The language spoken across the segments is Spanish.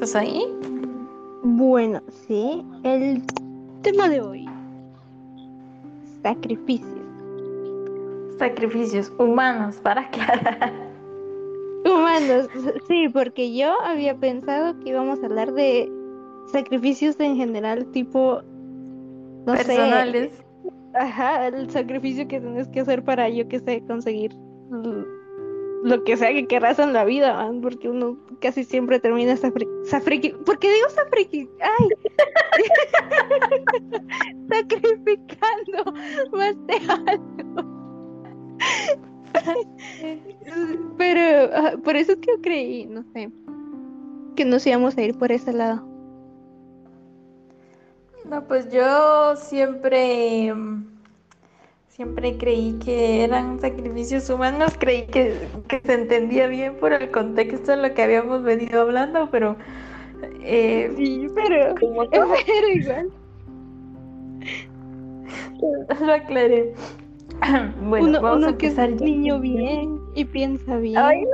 ¿Estás ahí? Bueno, sí. El tema de hoy. Sacrificios. Sacrificios humanos, para aclarar. Humanos, sí, porque yo había pensado que íbamos a hablar de sacrificios en general, tipo, no Personales. sé. Ajá, el sacrificio que tienes que hacer para, yo que sé, conseguir lo que sea que querrás en la vida, man, porque uno casi siempre termina safriqui- ¿Por qué digo safriqui? ¡Ay! Sacrificando más de algo. Pero ajá, por eso es que yo creí, no sé, que nos íbamos a ir por ese lado. No, pues yo siempre, mm, siempre creí que eran sacrificios humanos, creí que, que se entendía bien por el contexto de lo que habíamos venido hablando, pero eh, Sí, pero, como que pero igual. lo aclaré. Bueno, uno vamos a que es ya. niño bien y piensa bien. Ay,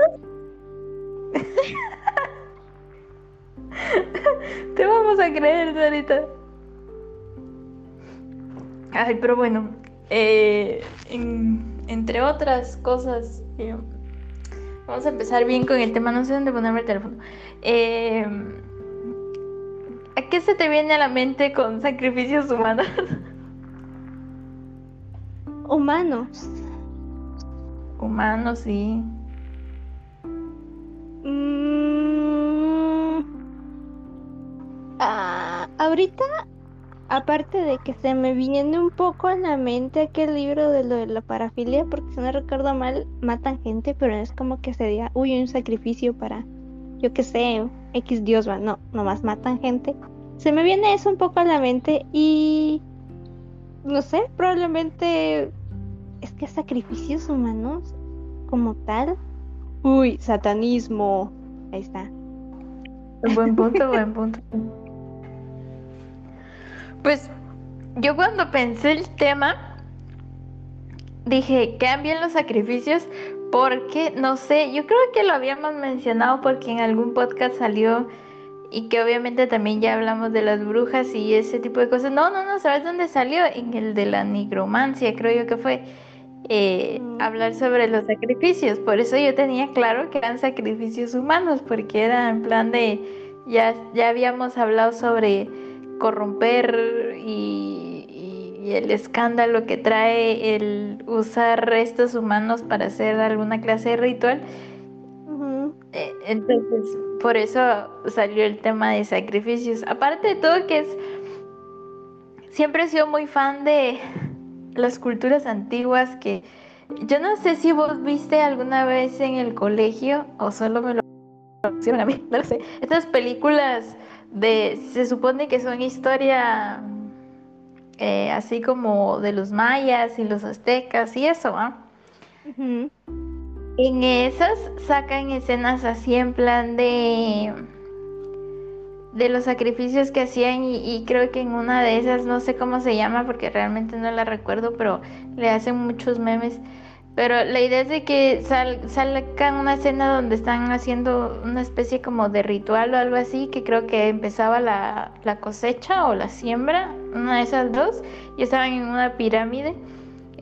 Te vamos a creer, Sarita. Ay, pero bueno, eh, en- entre otras cosas, eh, vamos a empezar bien con el tema. No sé dónde ponerme el teléfono. Eh, ¿a qué se te viene a la mente con sacrificios humanos? Humanos. Humanos, sí. Mm, ah, ahorita, aparte de que se me viene un poco a la mente aquel libro de lo de la parafilia, porque si no recuerdo mal, matan gente, pero es como que se diga, uy, un sacrificio para, yo qué sé, X Dios va, no, nomás matan gente. Se me viene eso un poco a la mente y no sé, probablemente es que sacrificios humanos como tal. Uy, satanismo. Ahí está. Buen punto, buen punto. Pues yo cuando pensé el tema, dije, cambien los sacrificios porque, no sé, yo creo que lo habíamos mencionado porque en algún podcast salió y que obviamente también ya hablamos de las brujas y ese tipo de cosas. No, no, no, ¿sabes dónde salió? En el de la nigromancia, creo yo que fue. eh, Mm. hablar sobre los sacrificios. Por eso yo tenía claro que eran sacrificios humanos, porque era en plan de, ya, ya habíamos hablado sobre corromper y, y- y el escándalo que trae el usar restos humanos para hacer alguna clase de ritual. Eh, Entonces, por eso salió el tema de sacrificios. Aparte de todo que es, siempre he sido muy fan de las culturas antiguas que yo no sé si vos viste alguna vez en el colegio o solo me lo a mí, no lo sé. Estas películas de, se supone que son historia eh, así como de los mayas y los aztecas y eso, ¿ah? En esas sacan escenas así en plan de de los sacrificios que hacían y, y creo que en una de esas no sé cómo se llama porque realmente no la recuerdo, pero le hacen muchos memes. Pero la idea es de que sal, sacan una escena donde están haciendo una especie como de ritual o algo así, que creo que empezaba la, la cosecha o la siembra, una de esas dos, y estaban en una pirámide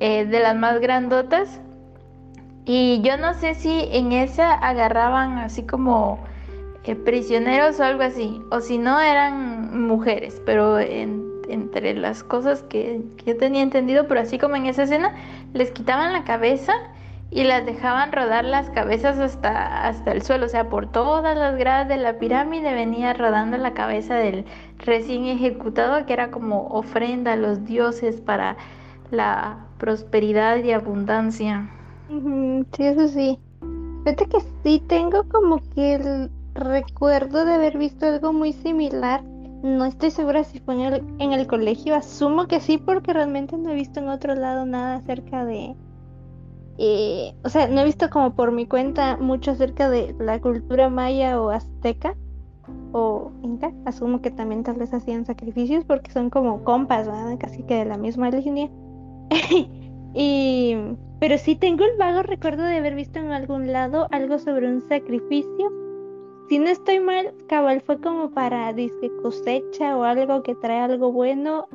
eh, de las más grandotas. Y yo no sé si en esa agarraban así como eh, prisioneros o algo así, o si no eran mujeres, pero en- entre las cosas que, yo tenía entendido, pero así como en esa escena, les quitaban la cabeza y las dejaban rodar las cabezas hasta, hasta el suelo, o sea, por todas las gradas de la pirámide venía rodando la cabeza del recién ejecutado, que era como ofrenda a los dioses para la prosperidad y abundancia. Sí, eso sí. Fíjate que sí tengo como que el recuerdo de haber visto algo muy similar. No estoy segura si fue en el, en el colegio. Asumo que sí, porque realmente no he visto en otro lado nada acerca de... eh, o sea, no he visto como por mi cuenta mucho acerca de la cultura maya o azteca o inca. Asumo que también tal vez hacían sacrificios porque son como compas, ¿verdad? Casi que de la misma línea. Y, pero sí tengo el vago recuerdo de haber visto en algún lado algo sobre un sacrificio si no estoy mal, cabal fue como para disque cosecha o algo que trae algo bueno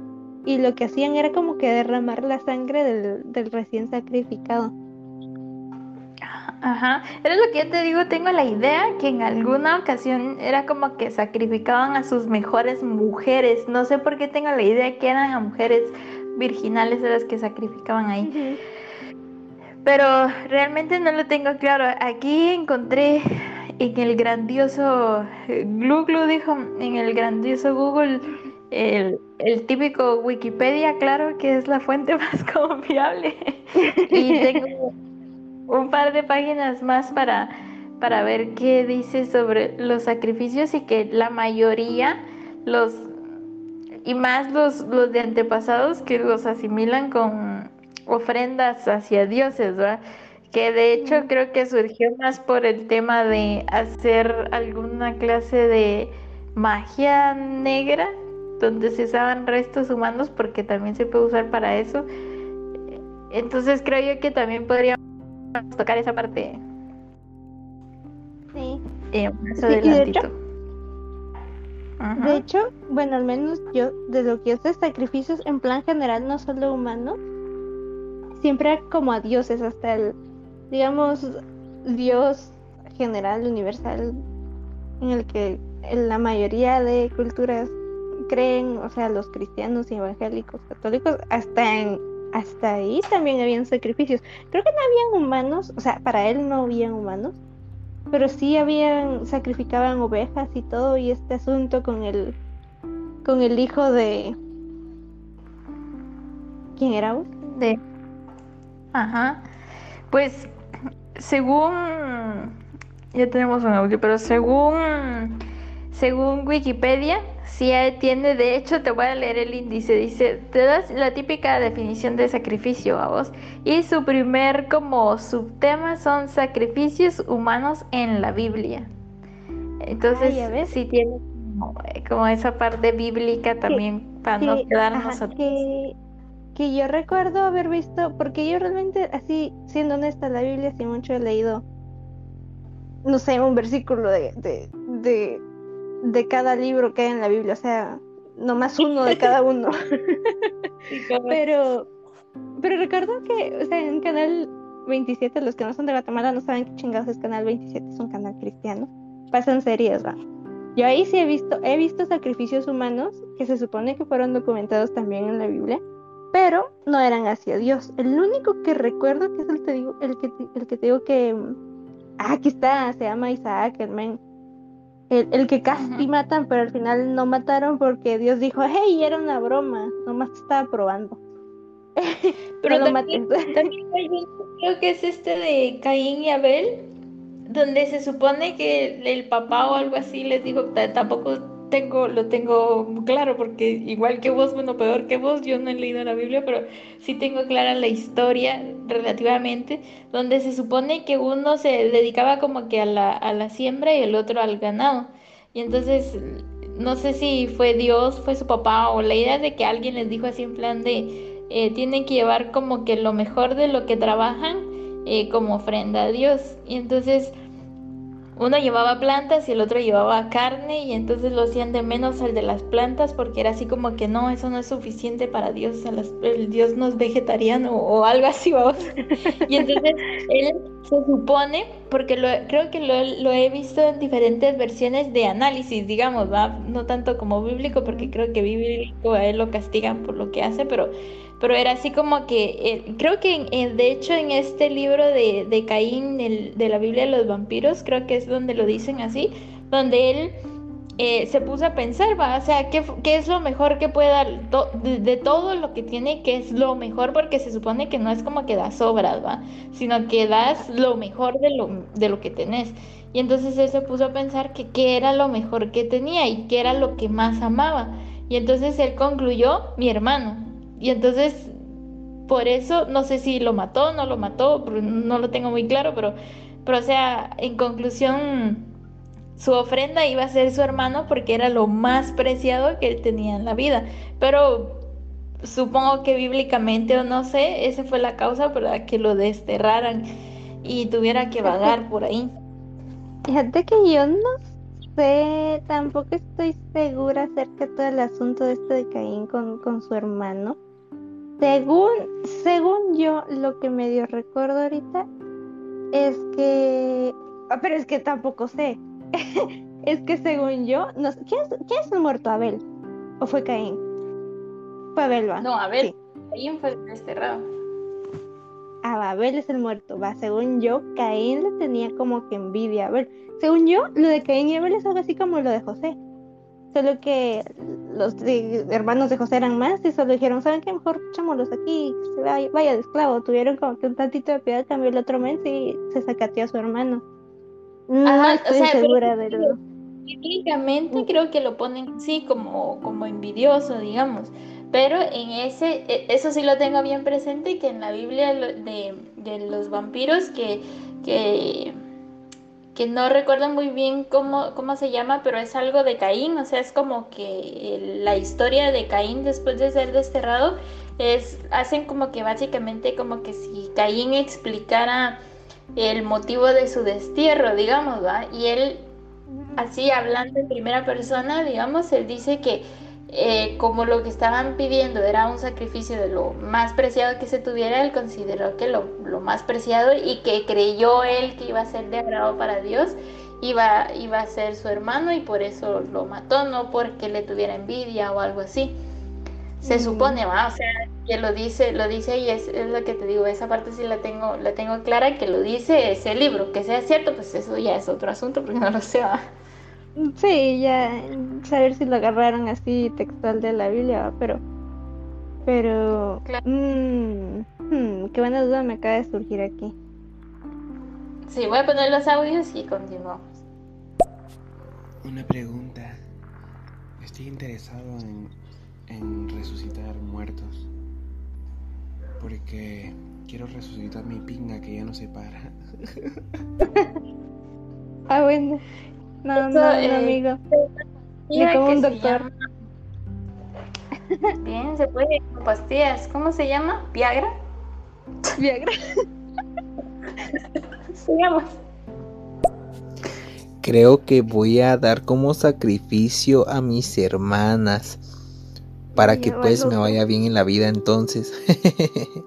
y lo que hacían era como que derramar la sangre del, del recién sacrificado. Ajá, era lo que yo te digo, tengo la idea que en alguna ocasión era como que sacrificaban a sus mejores mujeres, no sé por qué tengo la idea que eran a mujeres virginales de las que sacrificaban ahí. Pero realmente no lo tengo claro. Aquí encontré en el grandioso Google dijo, en el grandioso Google, el, el, típico Wikipedia, claro, que es la fuente más confiable. y tengo un par de páginas más para, para ver qué dice sobre los sacrificios y que la mayoría, los y más los, los de antepasados que los asimilan con ofrendas hacia dioses, ¿verdad? Que de hecho creo que surgió más por el tema de hacer alguna clase de magia negra, donde se usaban restos humanos, porque también se puede usar para eso. Entonces creo yo que también podríamos tocar esa parte. Sí. Eh, más adelantito. De hecho, bueno, al menos yo, de lo que es de sacrificios en plan general, no solo humanos, siempre como a dioses, hasta el, digamos, Dios general, universal, en el que la mayoría de culturas creen, o sea, los cristianos y evangélicos, católicos, hasta en, hasta ahí también habían sacrificios. Creo que no habían humanos, o sea, para él no habían humanos, pero sí habían, sacrificaban ovejas y todo, y este asunto con el, con el hijo de... ¿Quién era? De... Ajá. Pues, según... Ya tenemos un audio, pero según... Según Wikipedia, Sí, tiene, de hecho, te voy a leer el índice, dice, te das la típica definición de sacrificio a vos. Y su primer como subtema son sacrificios humanos en la Biblia. Entonces, sí tiene como, esa parte bíblica también para no quedarnos que, que yo recuerdo haber visto, porque yo realmente, así, siendo honesta, la Biblia sí mucho he leído, no sé, un versículo de, de de cada libro que hay en la Biblia, o sea, nomás uno de cada uno. pero, pero recuerdo que, o sea, en Canal 27, los que no son de Guatemala no saben qué chingados es Canal 27, es un canal cristiano. Pasan series, va. Yo ahí sí he visto, he visto sacrificios humanos que se supone que fueron documentados también en la Biblia, pero no eran hacia Dios. El único que recuerdo que es el, te digo, el, que, el que te digo que... Ah, aquí está, se llama Isaac, el men el, que casi matan, pero al final no mataron porque Dios dijo, hey, era una broma, nomás estaba probando. pero también, creo que es este de Caín y Abel, donde se supone que el papá o algo así les dijo, tampoco tengo, lo tengo claro, porque igual que vos, bueno, peor que vos, yo no he leído la Biblia, pero sí tengo clara la historia relativamente, donde se supone que uno se dedicaba como que a la, a la siembra y el otro al ganado. Y entonces, no sé si fue Dios, fue su papá, o la idea de que alguien les dijo así en plan de, eh, tienen que llevar como que lo mejor de lo que trabajan eh, como ofrenda a Dios. Y entonces uno llevaba plantas y el otro llevaba carne y entonces lo hacían de menos al de las plantas porque era así como que no, eso no es suficiente para Dios, el Dios no es vegetariano o algo así, vamos. y entonces él se supone, porque lo, creo que lo, he visto en diferentes versiones de análisis, digamos, ¿va? no tanto como bíblico porque creo que bíblico a él lo castigan por lo que hace, pero pero era así como que, eh, creo que de hecho en este libro de, de Caín, de la Biblia de los vampiros, creo que es donde lo dicen así, donde él eh, se puso a pensar, va, o sea, ¿qué, qué es lo mejor que puede dar de, todo lo que tiene, qué es lo mejor, porque se supone que no es como que das sobras, va, sino que das lo mejor de lo, de lo que tenés. Y entonces él se puso a pensar que qué era lo mejor que tenía y qué era lo que más amaba. Y entonces él concluyó, mi hermano, y entonces, por eso, no sé si lo mató, no lo mató, no lo tengo muy claro, pero, pero o sea, en conclusión, su ofrenda iba a ser su hermano porque era lo más preciado que él tenía en la vida. Pero supongo que bíblicamente o no sé, esa fue la causa para que lo desterraran y tuviera que vagar por ahí. Fíjate que yo no sé, tampoco estoy segura acerca de todo el asunto de este de Caín con, con su hermano. Según, según yo, lo que medio recuerdo ahorita es que. Ah, pero es que tampoco sé. es que según yo. No, ¿quién, es, ¿Quién es el muerto? ¿Abel? ¿O fue Caín? Fue Abel, ¿va? No, Abel. Caín fue desterrado. Ah, Abel es el muerto, va. Según yo, Caín le tenía como que envidia a Abel. Según yo, lo de Caín y Abel es algo así como lo de José. Solo que los hermanos de José eran más y solo dijeron, ¿saben qué? Mejor echámoslos aquí, se vaya, vaya, de esclavo. Tuvieron como que un tantito de piedad, cambió el otro mes y se sacateó a su hermano. No estoy segura de lo... Bíblicamente creo que lo ponen así como, como envidioso, digamos. Pero en ese, e, eso sí lo tengo bien presente, que en la Biblia de, de los vampiros, que, que que no recuerdo muy bien cómo, cómo se llama, pero es algo de Caín, o sea, es como que la historia de Caín después de ser desterrado, es, hacen como que básicamente como que si Caín explicara el motivo de su destierro, digamos, ¿va? Y él, así hablando en primera persona, digamos, él dice que eh, como lo que estaban pidiendo era un sacrificio de lo más preciado que se tuviera, él consideró que lo, más preciado y que creyó él que iba a ser de agrado para Dios, iba, iba a ser su hermano y por eso lo mató, no porque le tuviera envidia o algo así. Se mm. supone, ¿va? o sea, que lo dice, lo dice y es, es, lo que te digo, esa parte sí la tengo, la tengo clara, que lo dice ese libro, que sea cierto, pues eso ya es otro asunto, porque no lo sé. ¿va? Sí, ya saber si lo agarraron así textual de la Biblia, pero pero mmm, qué buena duda me acaba de surgir aquí. Sí, voy a poner los audios y continuamos. Una pregunta. Estoy interesado en, en resucitar muertos. Porque quiero resucitar mi pinga que ya no se para. ah, bueno. No, no, eh, amigo. Ni como un doctor. Bien, se puede con pastillas. ¿Cómo se llama? ¿Viagra? Viagra. Sigamos. Creo que voy a dar como sacrificio a mis hermanas para que pues me vaya bien en la vida entonces.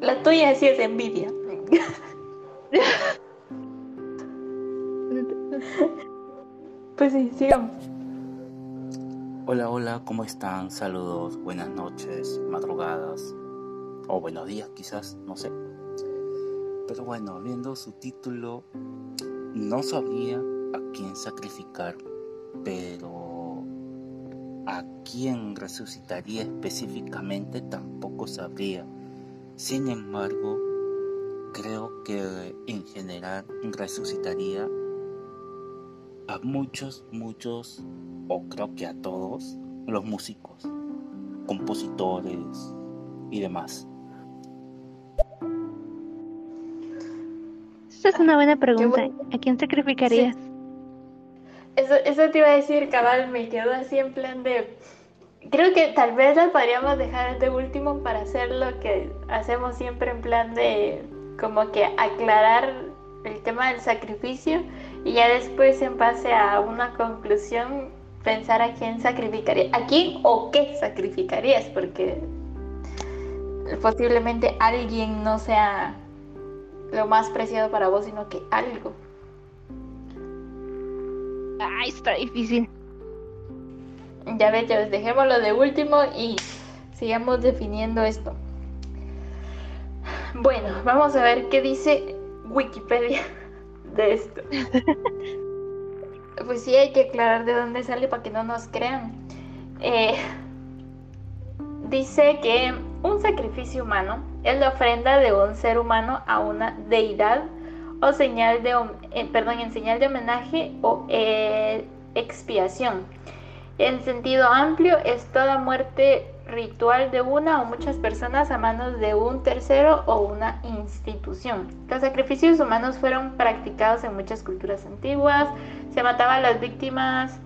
la tuya sí es envidia. Pues sí, sigamos. Hola, hola, ¿cómo están? Saludos, buenas noches, madrugadas o buenos días quizás, no sé. Pero bueno, viendo su título, no sabría a quién sacrificar, pero a quién resucitaría específicamente tampoco sabría. Sin embargo, creo que en general resucitaría a muchos, muchos, o creo que a todos, los músicos, compositores y demás. Esa es una buena pregunta. ¿A quién sacrificarías? Eso, eso te iba a decir, cabal, me quedo así en plan de... Creo que tal vez la podríamos dejar de último para hacer lo que hacemos siempre en plan de como que aclarar el tema del sacrificio y ya después en base a una conclusión pensar a quién sacrificaría, a quién o qué sacrificarías, porque posiblemente alguien no sea lo más preciado para vos, sino que algo. Ay, está difícil. Ya ves, ya ves, dejémoslo de último y sigamos definiendo esto. Bueno, vamos a ver qué dice Wikipedia de esto. pues sí, hay que aclarar de dónde sale para que no nos crean. Eh, dice que un sacrificio humano es la ofrenda de un ser humano a una deidad o señal de, eh, perdón, en señal de homenaje o eh, expiación. En sentido amplio es toda muerte ritual de una o muchas personas a manos de un tercero o una institución. Los sacrificios humanos fueron practicados en muchas culturas antiguas, se mataban a las víctimas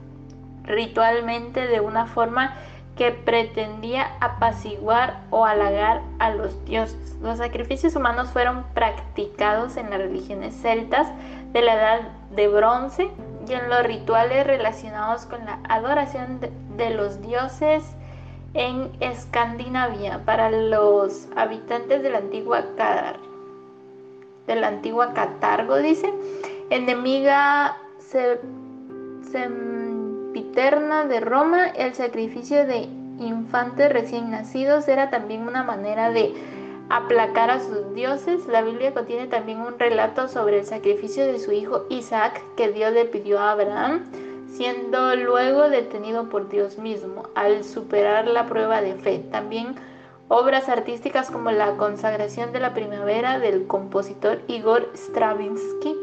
ritualmente de una forma que pretendía apaciguar o halagar a los dioses. Los sacrificios humanos fueron practicados en las religiones celtas de la edad de bronce y en los rituales relacionados con la adoración de, los dioses en Escandinavia para los habitantes de la antigua de la antigua Catargo dice enemiga sempiterna de Roma el sacrificio de infantes recién nacidos era también una manera de aplacar a sus dioses. La Biblia contiene también un relato sobre el sacrificio de su hijo Isaac que Dios le pidió a Abraham, siendo luego detenido por Dios mismo al superar la prueba de fe. También obras artísticas como la consagración de la primavera del compositor Igor Stravinsky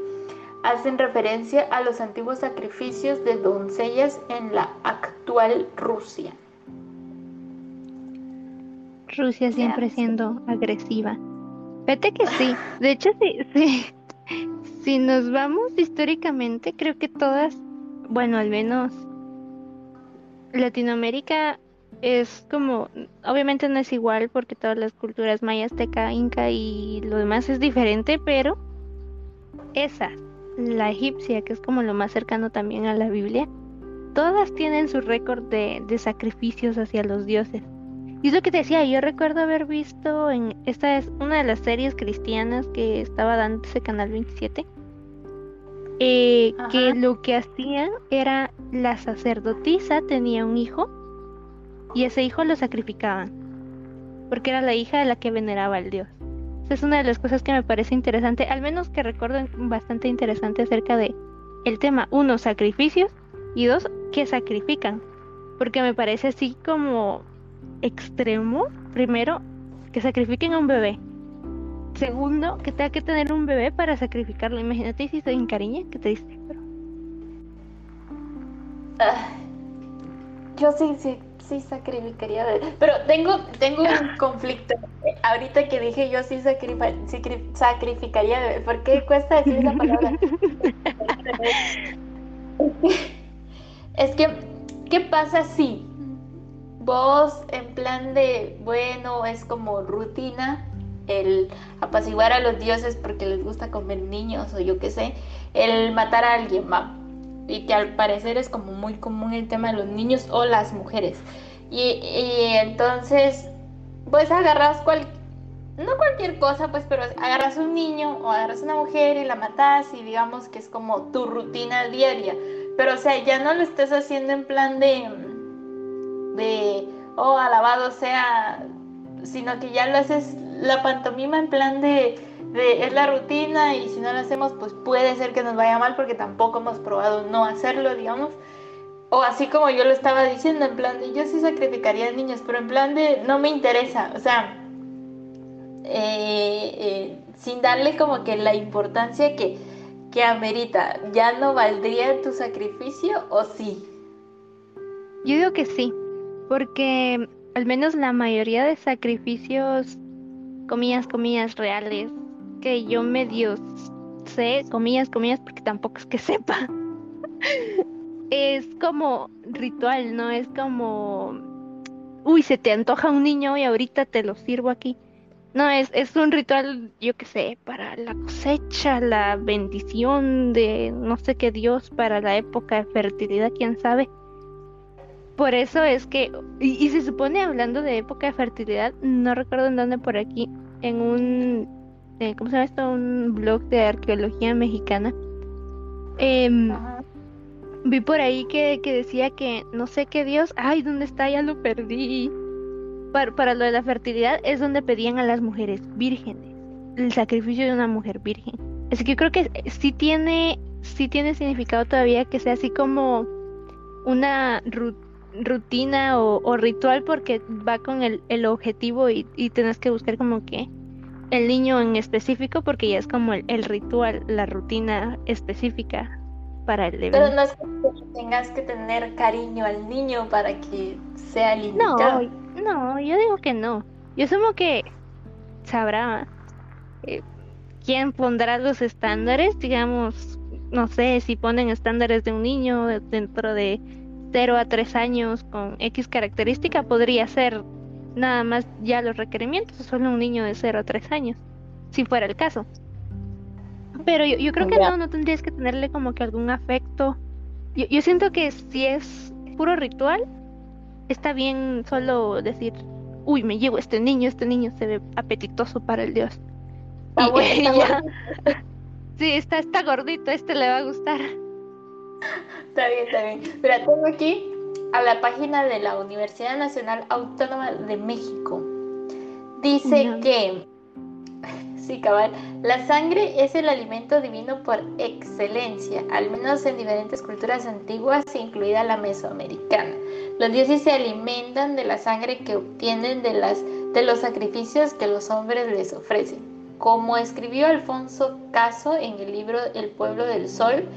hacen referencia a los antiguos sacrificios de doncellas en la actual Rusia. Rusia siempre siendo agresiva. Vete que sí. De hecho, sí, sí. Si nos vamos históricamente, creo que todas, bueno, al menos Latinoamérica es como, obviamente no es igual porque todas las culturas maya, azteca, inca y lo demás es diferente, pero esa, la egipcia, que es como lo más cercano también a la Biblia, todas tienen su récord de, de sacrificios hacia los dioses. Y es lo que te decía, yo recuerdo haber visto en esta es una de las series cristianas que estaba dando ese canal 27. Eh, que lo que hacían era la sacerdotisa tenía un hijo y ese hijo lo sacrificaban porque era la hija de la que veneraba al dios. Esa es una de las cosas que me parece interesante, al menos que recuerdo bastante interesante acerca de el tema. Uno, sacrificios y dos, que sacrifican. Porque me parece así como extremo, primero, que sacrifiquen a un bebé. Segundo, que tenga que tener un bebé para sacrificarlo. Imagínate si se encariña, que te dice? Pero... Ah, yo sí, sí, sí sacrificaría Pero tengo, tengo un conflicto. Ahorita que dije yo sí sacrificaría bebé. ¿Por qué cuesta decir esa palabra? es que, ¿qué pasa si vos en plan de, bueno, es como rutina el apaciguar a los dioses porque les gusta comer niños o yo qué sé, el matar a alguien, va. Y que al parecer es como muy común el tema de los niños o las mujeres. Y, entonces, pues agarras cual, no cualquier cosa, pues, pero agarras un niño o agarras una mujer y la matas y digamos que es como tu rutina diaria. Pero o sea, ya no lo estés haciendo en plan de de, oh, alabado sea, sino que ya lo haces la pantomima en plan de, es la rutina y si no lo hacemos, pues puede ser que nos vaya mal porque tampoco hemos probado no hacerlo, digamos. O así como yo lo estaba diciendo, en plan de, yo sí sacrificaría a niños, pero en plan de, no me interesa, o sea, eh, eh, sin darle como que la importancia que, que amerita, ¿ya no valdría tu sacrificio o sí? Yo digo que sí, porque al menos la mayoría de sacrificios, comillas, comillas reales, que yo medio sé, comillas, comillas, porque tampoco es que sepa, es como ritual, ¿no? Es como, uy, se te antoja un niño y ahorita te lo sirvo aquí. No, es, es un ritual, yo qué sé, para la cosecha, la bendición de no sé qué Dios, para la época de fertilidad, quién sabe. Por eso es que, y, se supone hablando de época de fertilidad, no recuerdo en dónde por aquí, en un, eh, ¿cómo se llama esto? Un blog de arqueología mexicana. Em, vi por ahí que, decía que no sé qué Dios, ay, ¿dónde está? Ya lo perdí. Para, para lo de la fertilidad es donde pedían a las mujeres vírgenes, el sacrificio de una mujer virgen. Así que yo creo que sí tiene, sí tiene significado todavía que sea así como una rutina rutina o, ritual porque va con el, el objetivo y, y tienes que buscar como que el niño en específico porque ya es como el, ritual, la rutina específica para el evento. Pero no es que tengas que tener cariño al niño para que sea lindo. No, no, yo digo que no. Yo asumo que sabrá eh, quién pondrá los estándares, digamos, no sé si ponen estándares de un niño dentro de 0 a 3 años con X característica podría ser nada más ya los requerimientos, solo un niño de 0 a 3 años, si fuera el caso. Pero yo, creo que no, no tendrías que tenerle como que algún afecto yo, yo siento que si es puro ritual, está bien solo decir, uy, me llevo este niño, este niño se ve apetitoso para el dios. Está Y- bueno, y está ya. bueno. Sí, está, está gordito, este le va a gustar. Está bien, está bien. Mira, tengo aquí a la página de la Universidad Nacional Autónoma de México. Dice que, sí, cabal, la sangre es el alimento divino por excelencia, al menos en diferentes culturas antiguas, incluida la mesoamericana. Los dioses se alimentan de la sangre que obtienen de, las, de los sacrificios que los hombres les ofrecen. Como escribió Alfonso Caso en el libro El pueblo del sol,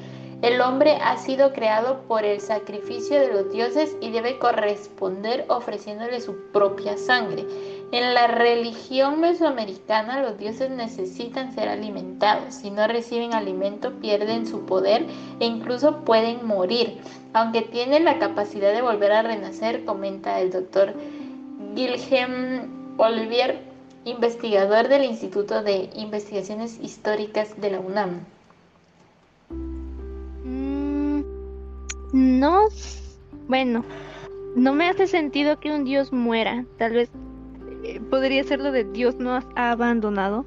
el hombre ha sido creado por el sacrificio de los dioses y debe corresponder ofreciéndole su propia sangre. En la religión mesoamericana los dioses necesitan ser alimentados. Si no reciben alimento pierden su poder e incluso pueden morir. Aunque tienen la capacidad de volver a renacer, comenta el doctor Wilhelm Olivier, investigador del Instituto de Investigaciones Históricas de la UNAM. No, bueno, no me hace sentido que un dios muera. Tal vez eh, podría ser lo de Dios nos ha abandonado.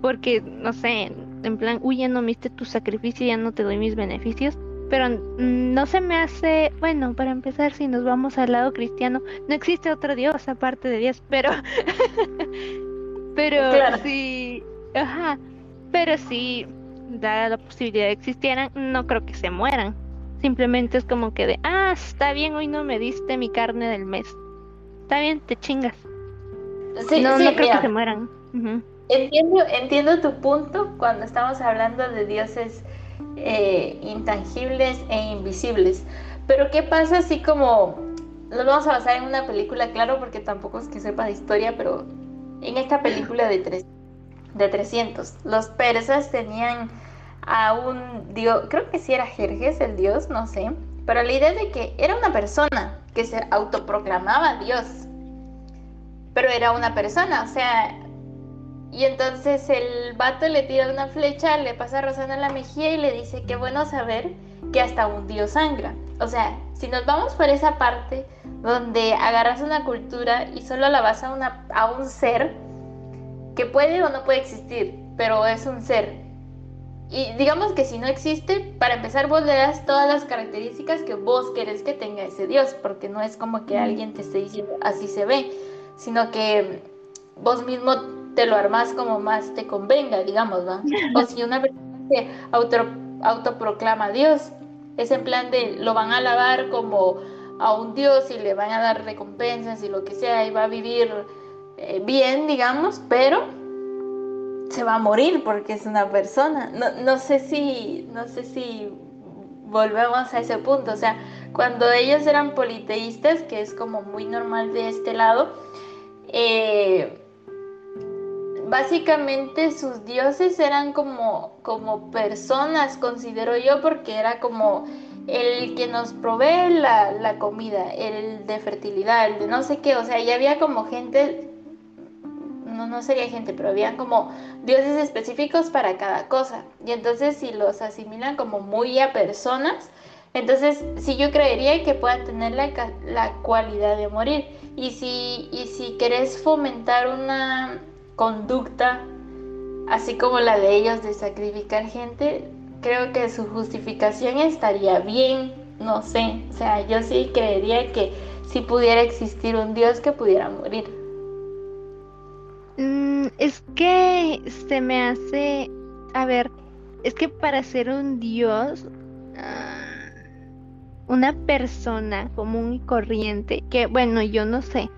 Porque, no sé, en plan, uy, ya no me diste tu sacrificio, ya no te doy mis beneficios. Pero no se me hace, bueno, para empezar, si nos vamos al lado cristiano, no existe otro Dios aparte de Dios, pero, pero Claro. sí, ajá, pero si dada la posibilidad de que existieran, no creo que se mueran. Simplemente es como que de, ah, está bien, hoy no me diste mi carne del mes. Está bien, te chingas. Sí, no, sí, no creo mira, que se mueran. Entiendo, entiendo tu punto cuando estamos hablando de dioses eh, intangibles e invisibles. Pero ¿qué pasa si como nos vamos a basar en una película, claro, porque tampoco es que sepa de historia, pero en esta película de, tres, de 300, los persas tenían a un dios, creo que sí era Jerjes el dios, no sé, pero la idea de que era una persona que se autoproclamaba dios, pero era una persona, o sea, y entonces el vato le tira una flecha, le pasa rozando en la mejilla y le dice, qué bueno saber que hasta un dios sangra. O sea, si nos vamos por esa parte donde agarras una cultura y solo la vas a, a un ser que puede o no puede existir, pero es un ser. Y digamos que si no existe, para empezar vos le das todas las características que vos querés que tenga ese dios, porque no es como que alguien te esté diciendo así se ve, sino que vos mismo te lo armas como más te convenga, digamos, ¿va? O si una persona se auto, autoproclama Dios, es en plan de lo van a alabar como a un Dios y le van a dar recompensas y lo que sea y va a vivir eh, bien, digamos, pero se va a morir porque es una persona. No, no sé si, no sé si volvemos a ese punto, o sea, cuando ellos eran politeístas, que es como muy normal de este lado, eh, básicamente sus dioses eran como, como personas, considero yo, porque era como el que nos provee la, la, comida, el de fertilidad, el de no sé qué, o sea, ya había como gente, no, sería gente, pero habían como dioses específicos para cada cosa. Y entonces si los asimilan como muy a personas, entonces sí yo creería que puedan tener la, la cualidad de morir. Y si, y si querés fomentar una conducta así como la de ellos de sacrificar gente, creo que su justificación estaría bien, no sé, o sea, yo sí creería que si pudiera existir un Dios que pudiera morir. Mm, es que se me hace, a ver, es que para ser un Dios, uh, una persona común y corriente, que bueno, yo no sé,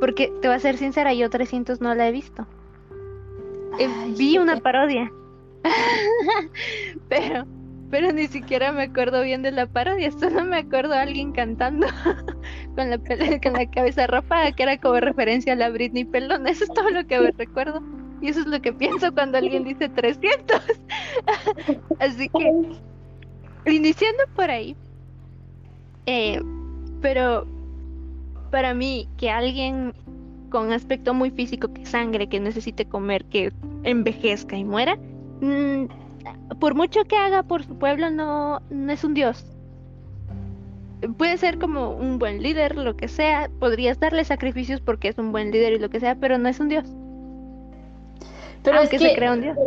porque te voy a ser sincera, yo 300 no la he visto. Eh, Ay, vi una parodia. pero, pero ni siquiera me acuerdo bien de la parodia, solo me acuerdo a alguien cantando con la, con la cabeza rapada, que era como referencia a la Britney Pelona. Eso es todo lo que me recuerdo. Y eso es lo que pienso cuando alguien dice 300. Así que, iniciando por ahí. eh, pero para mí, que alguien con aspecto muy físico, que sangre, que necesite comer, que envejezca y muera, mm, por mucho que haga por su pueblo, no, no es un dios. puede ser como un buen líder, lo que sea, podrías darle sacrificios porque es un buen líder y lo que sea, pero no es un dios. Pero Aunque es se crea un dios.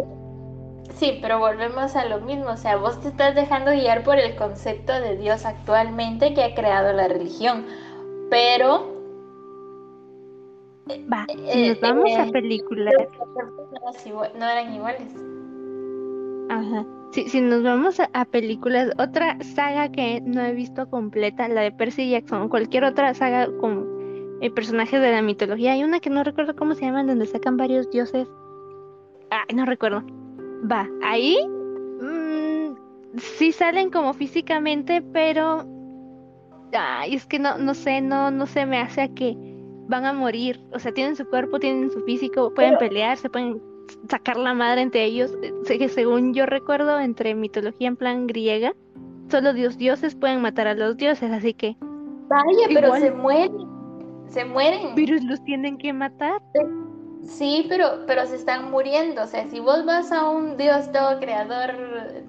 Sí, pero volvemos a lo mismo, o sea, vos te estás dejando guiar por el concepto de Dios actualmente que ha creado la religión, pero Va, si eh, nos vamos a eh, películas. no eran iguales. Ajá. Si, si nos vamos a, a películas, otra saga que no he visto completa, la de Percy Jackson, cualquier otra saga con eh, personajes de la mitología, hay una que no recuerdo cómo se llama, donde sacan varios dioses. Ay, no recuerdo. Va, ahí mm, sí salen como físicamente, pero ay, es que no, no sé, no, no se me hace a que van a morir. O sea, tienen su cuerpo, tienen su físico, pueden pelear, se pueden sacar la madre entre ellos. Eh, que según yo recuerdo, entre mitología en plan griega, solo dios dioses pueden matar a los dioses, así que Vaya, pero Igual. se mueren, se mueren. virus los tienen que matar. Sí, pero, pero se están muriendo. O sea, si vos vas a un Dios todo creador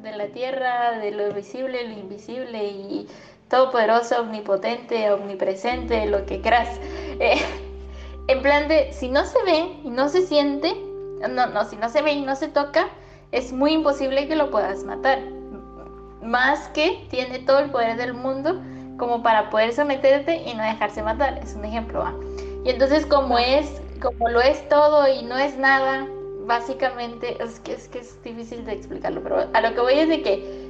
de la tierra, de lo visible, lo invisible y todopoderoso, omnipotente, omnipresente, lo que quieras. eh, en plan de, si no se ve y no se siente, no, no, si no se ve y no se toca, es muy imposible que lo puedas matar. Más que tiene todo el poder del mundo como para poder someterte y no dejarse matar. Es un ejemplo. Y entonces como es, como lo es todo y no es nada, básicamente, es que es, que es difícil de explicarlo, pero a lo que voy es de que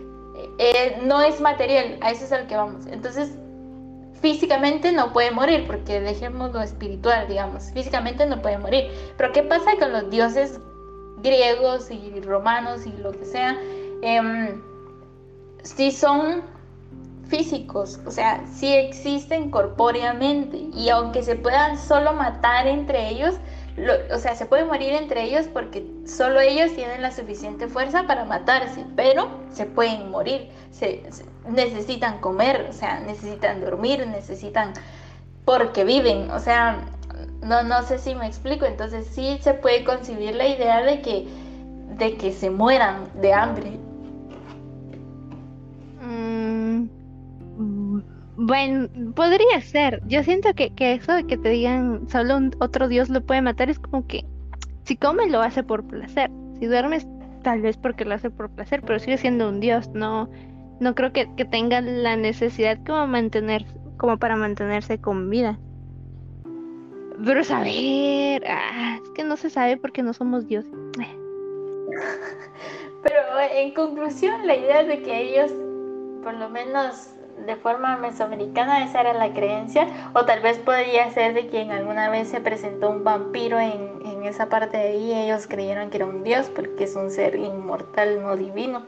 eh, no es material, a eso es al que vamos. Entonces, físicamente no puede morir, porque dejemos lo espiritual, digamos, físicamente no puede morir. Pero ¿qué pasa con los dioses griegos y romanos y lo que sea? Em, sí son físicos, o sea, sí existen corpóreamente y aunque se puedan solo matar entre ellos, o sea, se pueden morir entre ellos porque solo ellos tienen la suficiente fuerza para matarse, pero se pueden morir, se, se- necesitan comer, o sea, necesitan dormir, necesitan porque viven, o sea, no, no sé si me explico, entonces sí se puede concebir la idea de que, de que se mueran de hambre. Bueno, podría ser. Yo siento que, que eso de que te digan solo un- otro dios lo puede matar es como que si come lo hace por placer. Si duermes, tal vez porque lo hace por placer, pero sigue siendo un dios. No, no creo que, que tenga la necesidad como mantener, como para mantenerse con vida. Pero saber, ah, es que no se sabe porque no somos dioses. Pero en conclusión, la idea de que ellos, por lo menos de forma mesoamericana, esa era la creencia, o tal vez podría ser de que en alguna vez se presentó un vampiro en, en esa parte de ahí, ellos creyeron que era un dios, porque es un ser inmortal, no divino,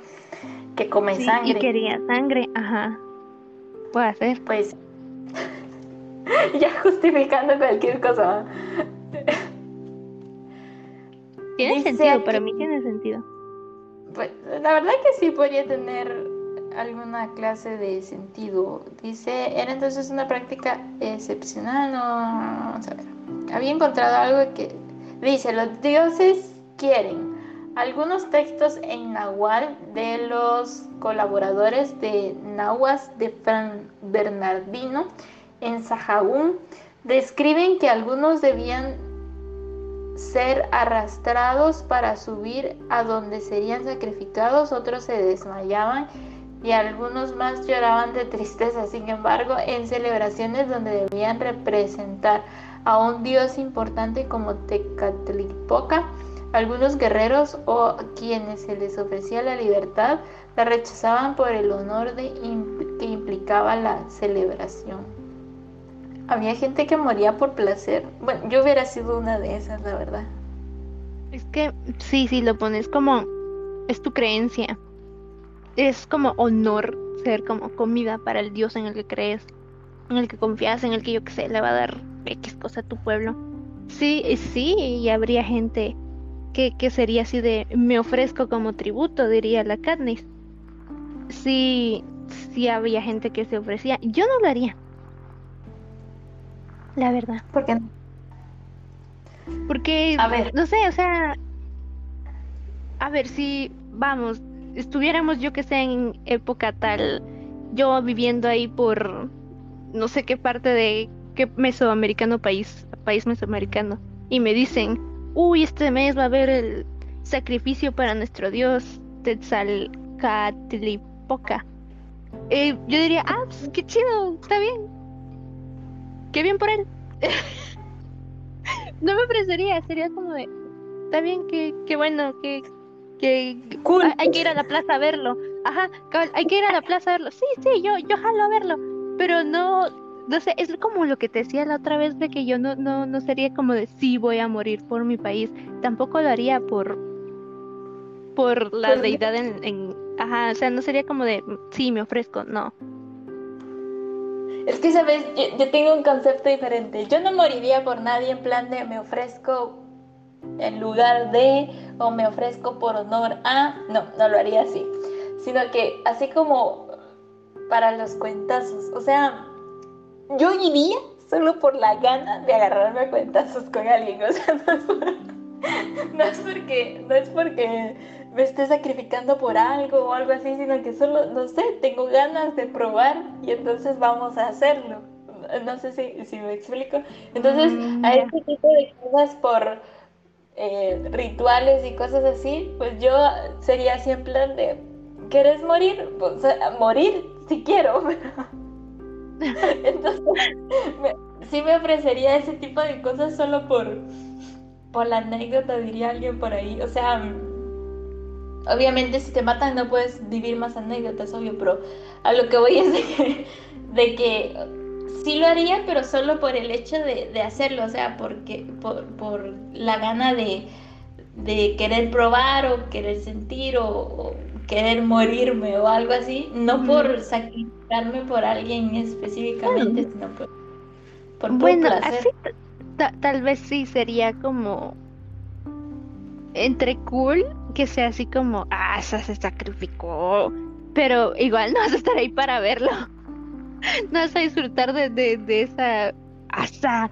que come Sí, sangre. y quería sangre, ajá. Puede ser. Pues ya justificando cualquier cosa. Tiene Dice sentido, para aquí- mí tiene sentido. Pues la verdad que sí podría tener alguna clase de sentido. Dice, era entonces una práctica excepcional. No, vamos a ver. Había encontrado algo que dice, los dioses quieren. Algunos textos en Nahual de los colaboradores de Nahuas de Fran Bernardino en Sahagún describen que algunos debían ser arrastrados para subir a donde serían sacrificados, otros se desmayaban y algunos más lloraban de tristeza. Sin embargo, en celebraciones donde debían representar a un dios importante como Tecatlipoca, algunos guerreros o quienes se les ofrecía la libertad la rechazaban por el honor de que implicaba la celebración. Había gente que moría por placer. Bueno, yo hubiera sido una de esas, la verdad. Es que sí, sí, lo pones como es tu creencia. Es como honor ser como comida para el Dios en el que crees, en el que confías, en el que yo que sé, le va a dar X cosa a tu pueblo. Sí, sí, y habría gente que, que sería así de me ofrezco como tributo, diría la Katniss. Sí, sí había gente que se ofrecía. Yo no lo haría. La verdad. Porque Porque, A ver. no sé, o sea, a ver si, vamos, estuviéramos yo que sé en época tal, yo viviendo ahí por no sé qué parte de qué mesoamericano país, país mesoamericano, y me dicen, uy, este mes va a haber el sacrificio para nuestro dios Tetzalcatlipoca. Eh, yo diría, ah, pues qué chido, está bien. Qué bien por él. no me ofrecería, sería como de, está bien, que, qué bueno, que, que hay, hay que ir a la plaza a verlo. Ajá, hay que ir a la plaza a verlo. Sí, sí, yo, yo jalo a verlo. Pero no, no sé, es como lo que te decía la otra vez de que yo no, no, no sería como de sí voy a morir por mi país. Tampoco lo haría por, por la Por- deidad en, en, ajá, o sea, no sería como de sí me ofrezco, no. Es que, ¿sabes? Yo, yo tengo un concepto diferente. Yo no moriría por nadie en plan de me ofrezco en lugar de o me ofrezco por honor a. No, no lo haría así. Sino que así como para los cuentazos. O sea, yo iría solo por la gana de agarrarme a cuentazos con alguien. O sea, no es, por- no es porque, no es porque me esté sacrificando por algo o algo así, sino que solo, no sé, tengo ganas de probar y entonces vamos a hacerlo. No sé si, si me explico. Entonces, Mm, a este tipo de cosas por eh, rituales y cosas así, pues yo sería así en plan de, ¿quieres morir? Sea, morir si quiero. Entonces, sí me ofrecería ese tipo de cosas solo por, por la anécdota, diría alguien por ahí. O sea, obviamente si te matan no puedes vivir más anécdotas, obvio, pero a lo que voy es de que sí lo haría, pero solo por el hecho de, de hacerlo, o sea, porque, por, por la gana de, de querer probar o querer sentir o, o querer morirme o algo así, no por sacrificarme por alguien específicamente, sino por, por puro Bueno, placer. así ta- ta- tal vez sí sería como entre cool que sea así como, ah, se sacrificó, pero igual no vas a estar ahí para verlo. No vas a disfrutar de, de, de esa asa.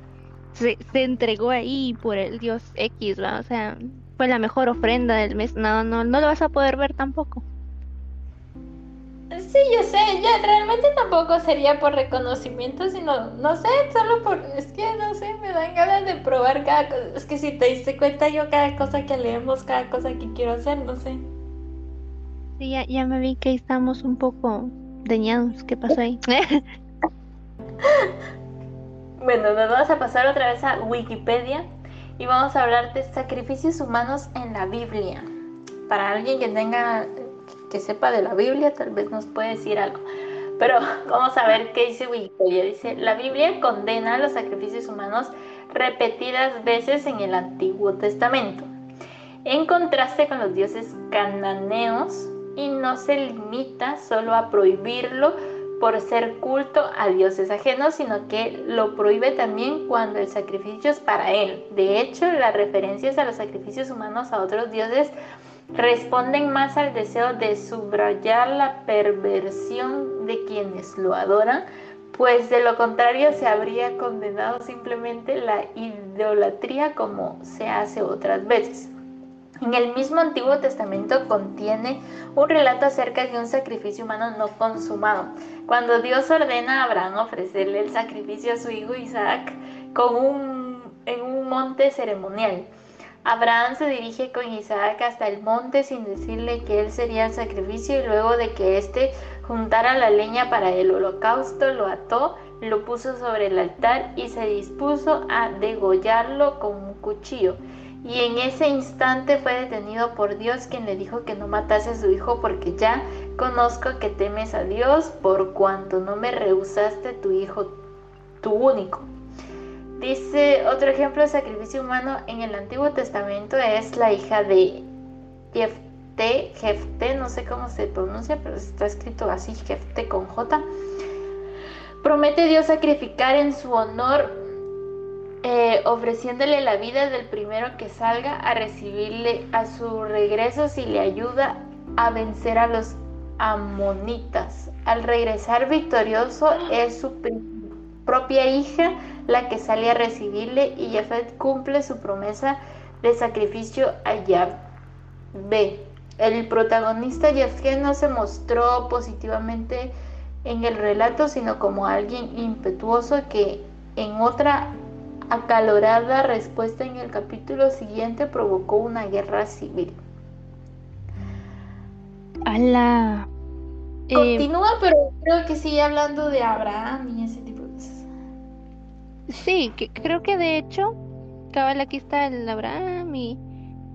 Se, se entregó ahí por el dios X, ¿va? O sea, fue la mejor ofrenda del mes. No, no, no lo vas a poder ver tampoco. Sí, yo sé, yo realmente tampoco sería por reconocimiento, sino, no sé, solo por, es que no sé, me dan ganas de probar cada cosa. Es que si te diste cuenta, yo cada cosa que leemos, cada cosa que quiero hacer, no sé. Sí, ya, ya me vi que estamos un poco dañados. ¿Qué pasó ahí? Bueno, nos vamos a pasar otra vez a Wikipedia y vamos a hablar de sacrificios humanos en la Biblia. Para alguien que tenga, que sepa de la Biblia, tal vez nos puede decir algo. Pero vamos a ver qué dice Wikipedia. Dice, la Biblia condena los sacrificios humanos repetidas veces en el Antiguo Testamento, en contraste con los dioses cananeos, y no se limita solo a prohibirlo por ser culto a dioses ajenos, sino que lo prohíbe también cuando el sacrificio es para él. De hecho, las referencias a los sacrificios humanos a otros dioses responden más al deseo de subrayar la perversión de quienes lo adoran, pues de lo contrario se habría condenado simplemente la idolatría como se hace otras veces. En el mismo Antiguo Testamento contiene un relato acerca de un sacrificio humano no consumado, cuando Dios ordena a Abraham ofrecerle el sacrificio a su hijo Isaac con un, en un monte ceremonial. Abraham se dirige con Isaac hasta el monte sin decirle que él sería el sacrificio y luego de que éste juntara la leña para el holocausto, lo ató, lo puso sobre el altar y se dispuso a degollarlo con un cuchillo. Y en ese instante fue detenido por Dios quien le dijo que no matase a su hijo porque ya conozco que temes a Dios por cuanto no me rehusaste tu hijo, tu único. Dice otro ejemplo de sacrificio humano en el Antiguo Testamento es la hija de Jefté, Jefté, no sé cómo se pronuncia, pero está escrito así, Jefté con J. Promete Dios sacrificar en su honor eh, ofreciéndole la vida del primero que salga a recibirle a su regreso si le ayuda a vencer a los amonitas. Al regresar victorioso es su propia hija la que sale a recibirle y Jafet cumple su promesa de sacrificio a Yahvé. El protagonista Jafet no se mostró positivamente en el relato, sino como alguien impetuoso que en otra acalorada respuesta en el capítulo siguiente provocó una guerra civil. ¡Hala! Eh, Continúa, pero creo que sigue hablando de Abraham y ese tipo de cosas. Sí, que, creo que de hecho, cabal aquí está el Abraham y...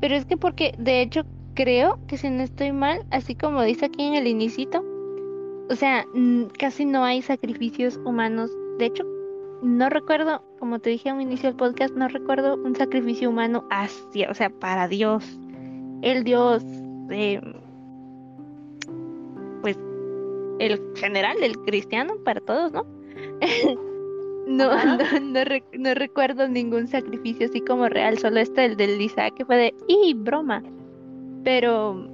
Pero es que porque, de hecho, creo que si no estoy mal, así como dice aquí en el inicito, o sea, casi no hay sacrificios humanos. De hecho, no recuerdo, como te dije a un inicio del podcast, no recuerdo un sacrificio humano hacia, o sea, para Dios. El Dios, eh, pues, el general, el cristiano, para todos, ¿no? no, no, no, rec- no recuerdo ningún sacrificio así como real, solo este, el del Isaac, que fue de, ¡y broma! Pero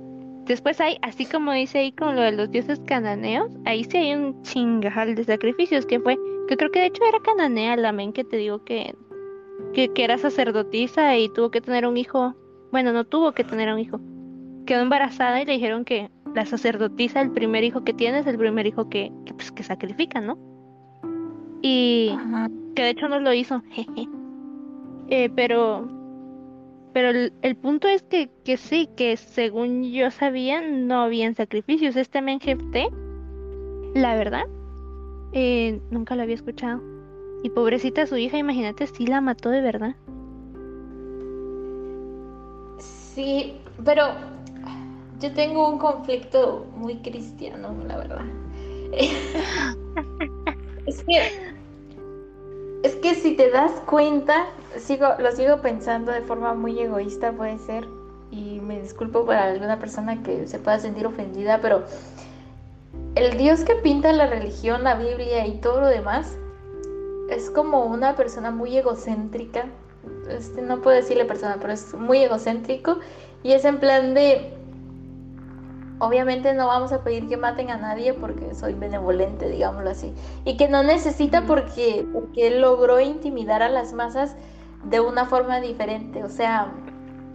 después hay, así como dice ahí con lo de los dioses cananeos, ahí sí hay un chingajal de sacrificios, que fue, que creo que de hecho era cananea la men que te digo que, que, que era sacerdotisa y tuvo que tener un hijo, bueno, no tuvo que tener un hijo, quedó embarazada y le dijeron que la sacerdotisa, el primer hijo que tiene es el primer hijo que, que, pues, que sacrifican, ¿no? Y Ajá. que de hecho no lo hizo, jeje. Eh, pero pero el, el punto es que, que sí, que según yo sabía, no habían sacrificios. Este men Jefté, la verdad, eh, nunca lo había escuchado. Y pobrecita su hija, imagínate, sí la mató de verdad. Sí, pero yo tengo un conflicto muy cristiano, la verdad. es que es que si te das cuenta, sigo, lo sigo pensando de forma muy egoísta, puede ser, y me disculpo para alguna persona que se pueda sentir ofendida, pero el Dios que pinta la religión, la Biblia y todo lo demás, es como una persona muy egocéntrica. Este, no puedo decirle persona, pero es muy egocéntrico y es en plan de, obviamente no vamos a pedir que maten a nadie porque soy benevolente, digámoslo así, y que no necesita porque, porque él logró intimidar a las masas de una forma diferente, o sea,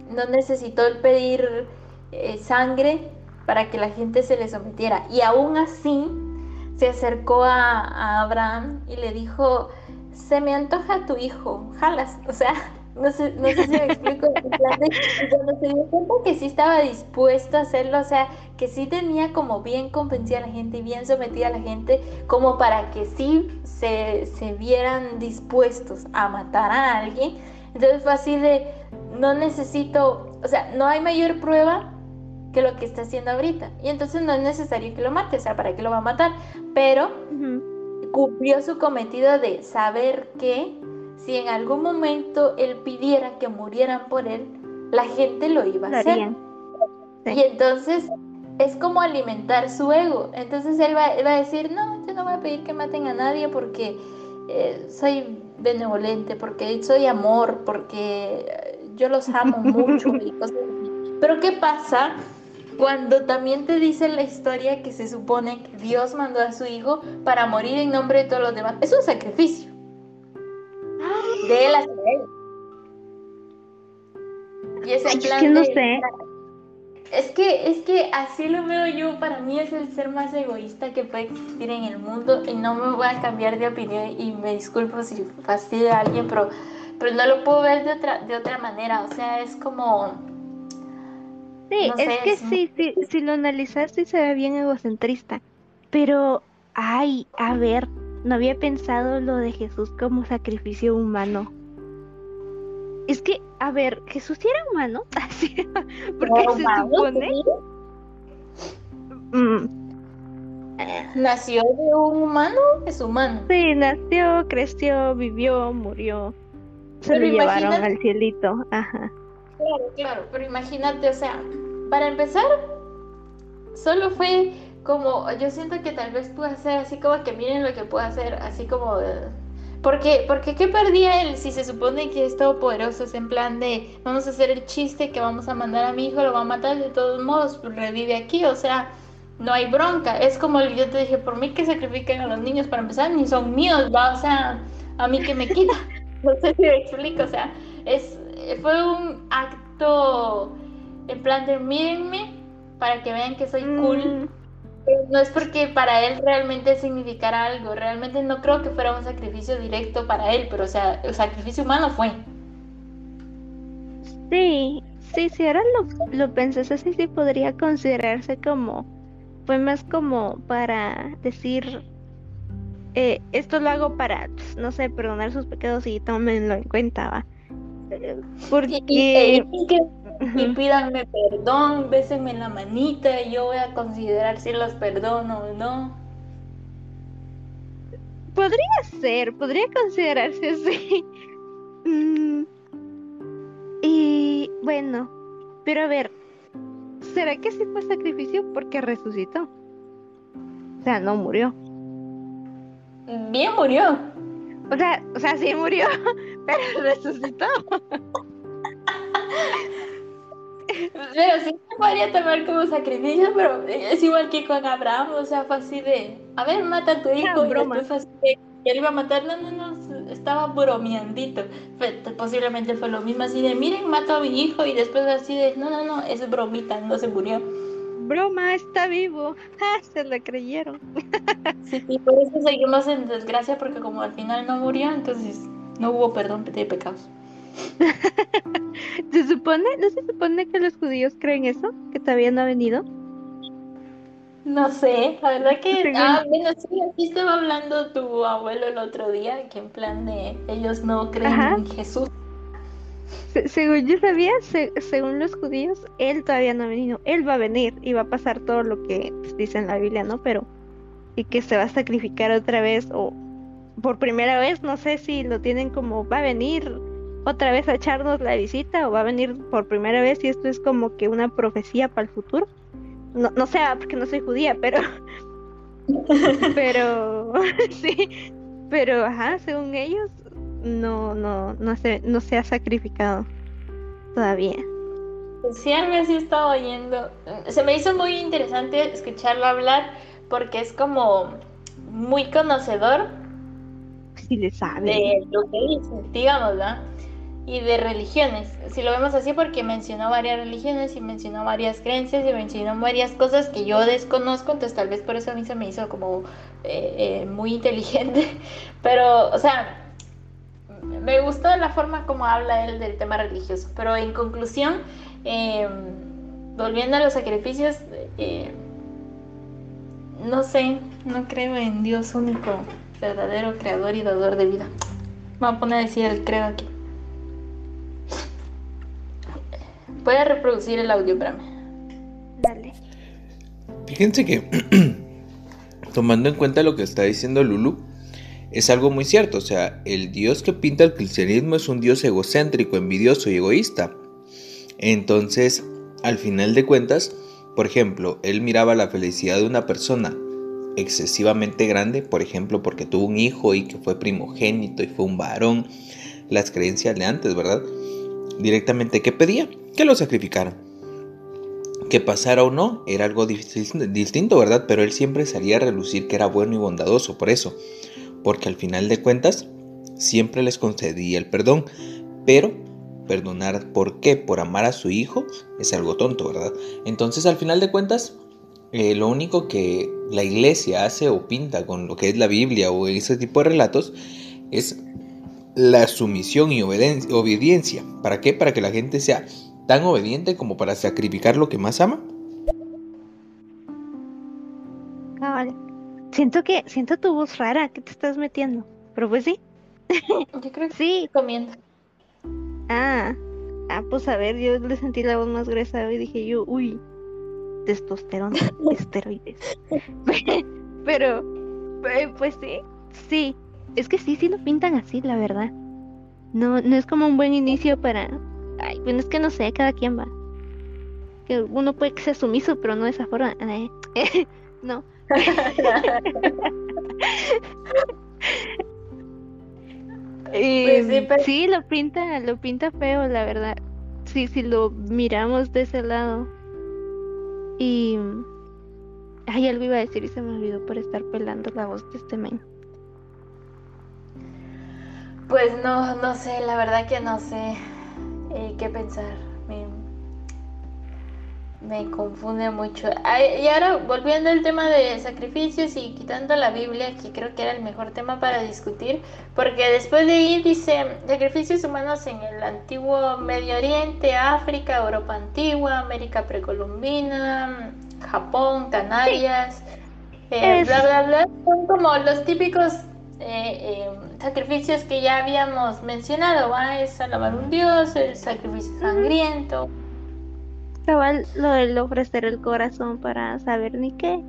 no necesitó el pedir eh, sangre para que la gente se le sometiera, y aún así se acercó a, a Abraham y le dijo, se me antoja tu hijo, jalas, o sea, no sé, no sé si me explico. en plan de- y cuando se dio cuenta que sí estaba dispuesto a hacerlo, o sea, que sí tenía como bien convencida a la gente y bien sometida a la gente, como para que sí se, se vieran dispuestos a matar a alguien. Entonces fue así de, no necesito, o sea, no hay mayor prueba que lo que está haciendo ahorita. Y entonces no es necesario que lo mate, o sea, ¿para qué lo va a matar? Pero cumplió su cometido de saber que si en algún momento él pidiera que murieran por él, la gente lo iba a hacer. Sí. Y entonces es como alimentar su ego. Entonces él va, va a decir, no, yo no voy a pedir que maten a nadie porque eh, soy benevolente, porque soy amor, porque eh, yo los amo mucho y cosas así. Pero ¿qué pasa cuando también te dice la historia que se supone que Dios mandó a su hijo para morir en nombre de todos los demás? Es un sacrificio. De él hacia él. Y es en Ay, es plan que no de- sé. es que, es que así lo veo yo, para mí es el ser más egoísta que puede existir en el mundo y no me voy a cambiar de opinión y me disculpo si fastidio a alguien, pero, pero no lo puedo ver de otra, de otra manera, o sea, es como... Sí, No es sé, que es sí, sí, si lo analizas sí se ve bien egocentrista. Pero, ay, a ver, no había pensado lo de Jesús como sacrificio humano. Es que, a ver, Jesús sí era humano, porque ¿era se supone. Mm, Nació de un humano, es humano. sí, nació, creció, vivió, murió. Se Pero lo llevaron al cielito, ajá. Claro, claro, pero imagínate, o sea, para empezar, solo fue como, yo siento que tal vez pudo hacer así como que miren lo que puedo hacer, así como, porque, porque ¿qué perdía él si se supone que es todopoderoso? Es en plan de, vamos a hacer el chiste que vamos a mandar a mi hijo, lo va a matar de todos modos, pues, revive aquí, o sea, no hay bronca, es como yo te dije, por mí que sacrifiquen a los niños para empezar, ni son míos, va, o sea, a mí que me quita, no sé si me explico, o sea, es, fue un acto en plan de mírenme para que vean que soy cool. Mm, no es porque para él realmente significara algo, realmente no creo que fuera un sacrificio directo para él, pero o sea, el sacrificio humano fue. Sí, sí, si ahora lo, lo pensás así, sí podría considerarse como, fue más como para decir, eh, esto lo hago para, pues, no sé, perdonar sus pecados y tómenlo en cuenta, ¿va? Eh, Porque... Y, y- y pídanme perdón, bésenme en la manita y yo voy a considerar si los perdono o no. Podría ser, podría considerarse así. Mm, Y bueno, pero a ver, ¿será que sí fue sacrificio porque resucitó? O sea, no murió. Bien murió. O sea, o sea, sí murió, pero resucitó. Pero sí se podría tomar como sacrificio, pero es igual que con Abraham, o sea, fue así de, a ver, mata a tu hijo, y broma. después fue así de, y él iba a matar, no, no, no, estaba bromeandito. Fue- posiblemente fue lo mismo, así de, miren, mato a mi hijo, y después así de, no, no, no, es bromita, no se murió. Broma, está vivo. Ah, se la creyeron. Sí, y por eso seguimos en desgracia, porque como al final no murió, entonces no hubo perdón de pecados. ¿Se supone, no se supone que los judíos creen eso? ¿Que todavía no ha venido? No sé, la verdad que, ah, bueno, sí, así estaba hablando tu abuelo el otro día, que en plan de, ellos no creen Ajá. en Jesús. Se- según yo sabía, se- según los judíos, él todavía no ha venido. Él va a venir y va a pasar todo lo que pues, dice en la Biblia, ¿no? Pero, y que se va a sacrificar otra vez o por primera vez, no sé si lo tienen como va a venir otra vez a echarnos la visita o va a venir por primera vez y esto es como que una profecía para el futuro. No, no sé, ah, porque no soy judía, pero, pero, sí, pero, ajá, según ellos, no, no, no se, no se ha sacrificado todavía. Sí, algo así estaba oyendo. Se me hizo muy interesante escucharlo hablar porque es como muy conocedor Si le sabe. de lo que dice, digamos, ¿verdad? Y de religiones. Si lo vemos así porque mencionó varias religiones y mencionó varias creencias y mencionó varias cosas que yo desconozco, entonces tal vez por eso a mí se me hizo como eh, eh, muy inteligente. Pero, o sea, me gustó la forma como habla él del tema religioso. Pero en conclusión, eh, volviendo a los sacrificios, eh, no sé, no creo en Dios único, verdadero creador y dador de vida. Me voy a poner a decir el creo aquí. Puede reproducir el audio para mí. Dale. Fíjense que, tomando en cuenta lo que está diciendo Lulu, es algo muy cierto. O sea, el Dios que pinta el cristianismo es un Dios egocéntrico, envidioso y egoísta. Entonces, al final de cuentas, por ejemplo, él miraba la felicidad de una persona excesivamente grande, por ejemplo, porque tuvo un hijo y que fue primogénito y fue un varón, las creencias de antes, ¿verdad? Directamente, ¿qué pedía? Que lo sacrificaran. Que pasara o no, era algo distinto, ¿verdad? Pero él siempre salía a relucir que era bueno y bondadoso, por eso. Porque al final de cuentas, siempre les concedía el perdón. Pero perdonar, ¿por qué? Por amar a su hijo, es algo tonto, ¿verdad? Entonces, al final de cuentas, eh, lo único que la iglesia hace o pinta con lo que es la Biblia o ese tipo de relatos es la sumisión y obediencia. ¿Para qué? Para que la gente sea tan obediente como para sacrificar lo que más ama. Cabal. Siento que, siento tu voz rara, que te estás metiendo? Pero pues sí, Yo creo que sí. comiendo. Ah, ah, pues a ver, yo le sentí la voz más gruesa y dije yo, uy, testosterona, esteroides. Pero, eh, pues sí, sí, es que sí, sí lo pintan así, la verdad. No, no es como un buen inicio para, ay, bueno, es que no sé, cada quien va. Que uno puede que sea sumiso, pero no de esa forma. No. Pues sí, Em, pero- sí, lo pinta, lo pinta feo, la verdad. Sí, si lo miramos de ese lado. Y ay, algo iba a decir y se me olvidó por estar pelando la voz de este men. Pues no, no sé, la verdad que no sé eh, qué pensar. Me, me confunde mucho. y ahora volviendo al tema de sacrificios y quitando la Biblia, que creo que era el mejor tema para discutir, porque después de ahí dice sacrificios humanos en el antiguo Medio Oriente, África, Europa antigua, América precolombina, Japón, Canarias, eh, bla, bla, bla. Son como los típicos eh, sacrificios que ya habíamos mencionado, ¿va? Es alabar un dios, el sacrificio sangriento. Cabal, lo del ofrecer el corazón para saber ni qué.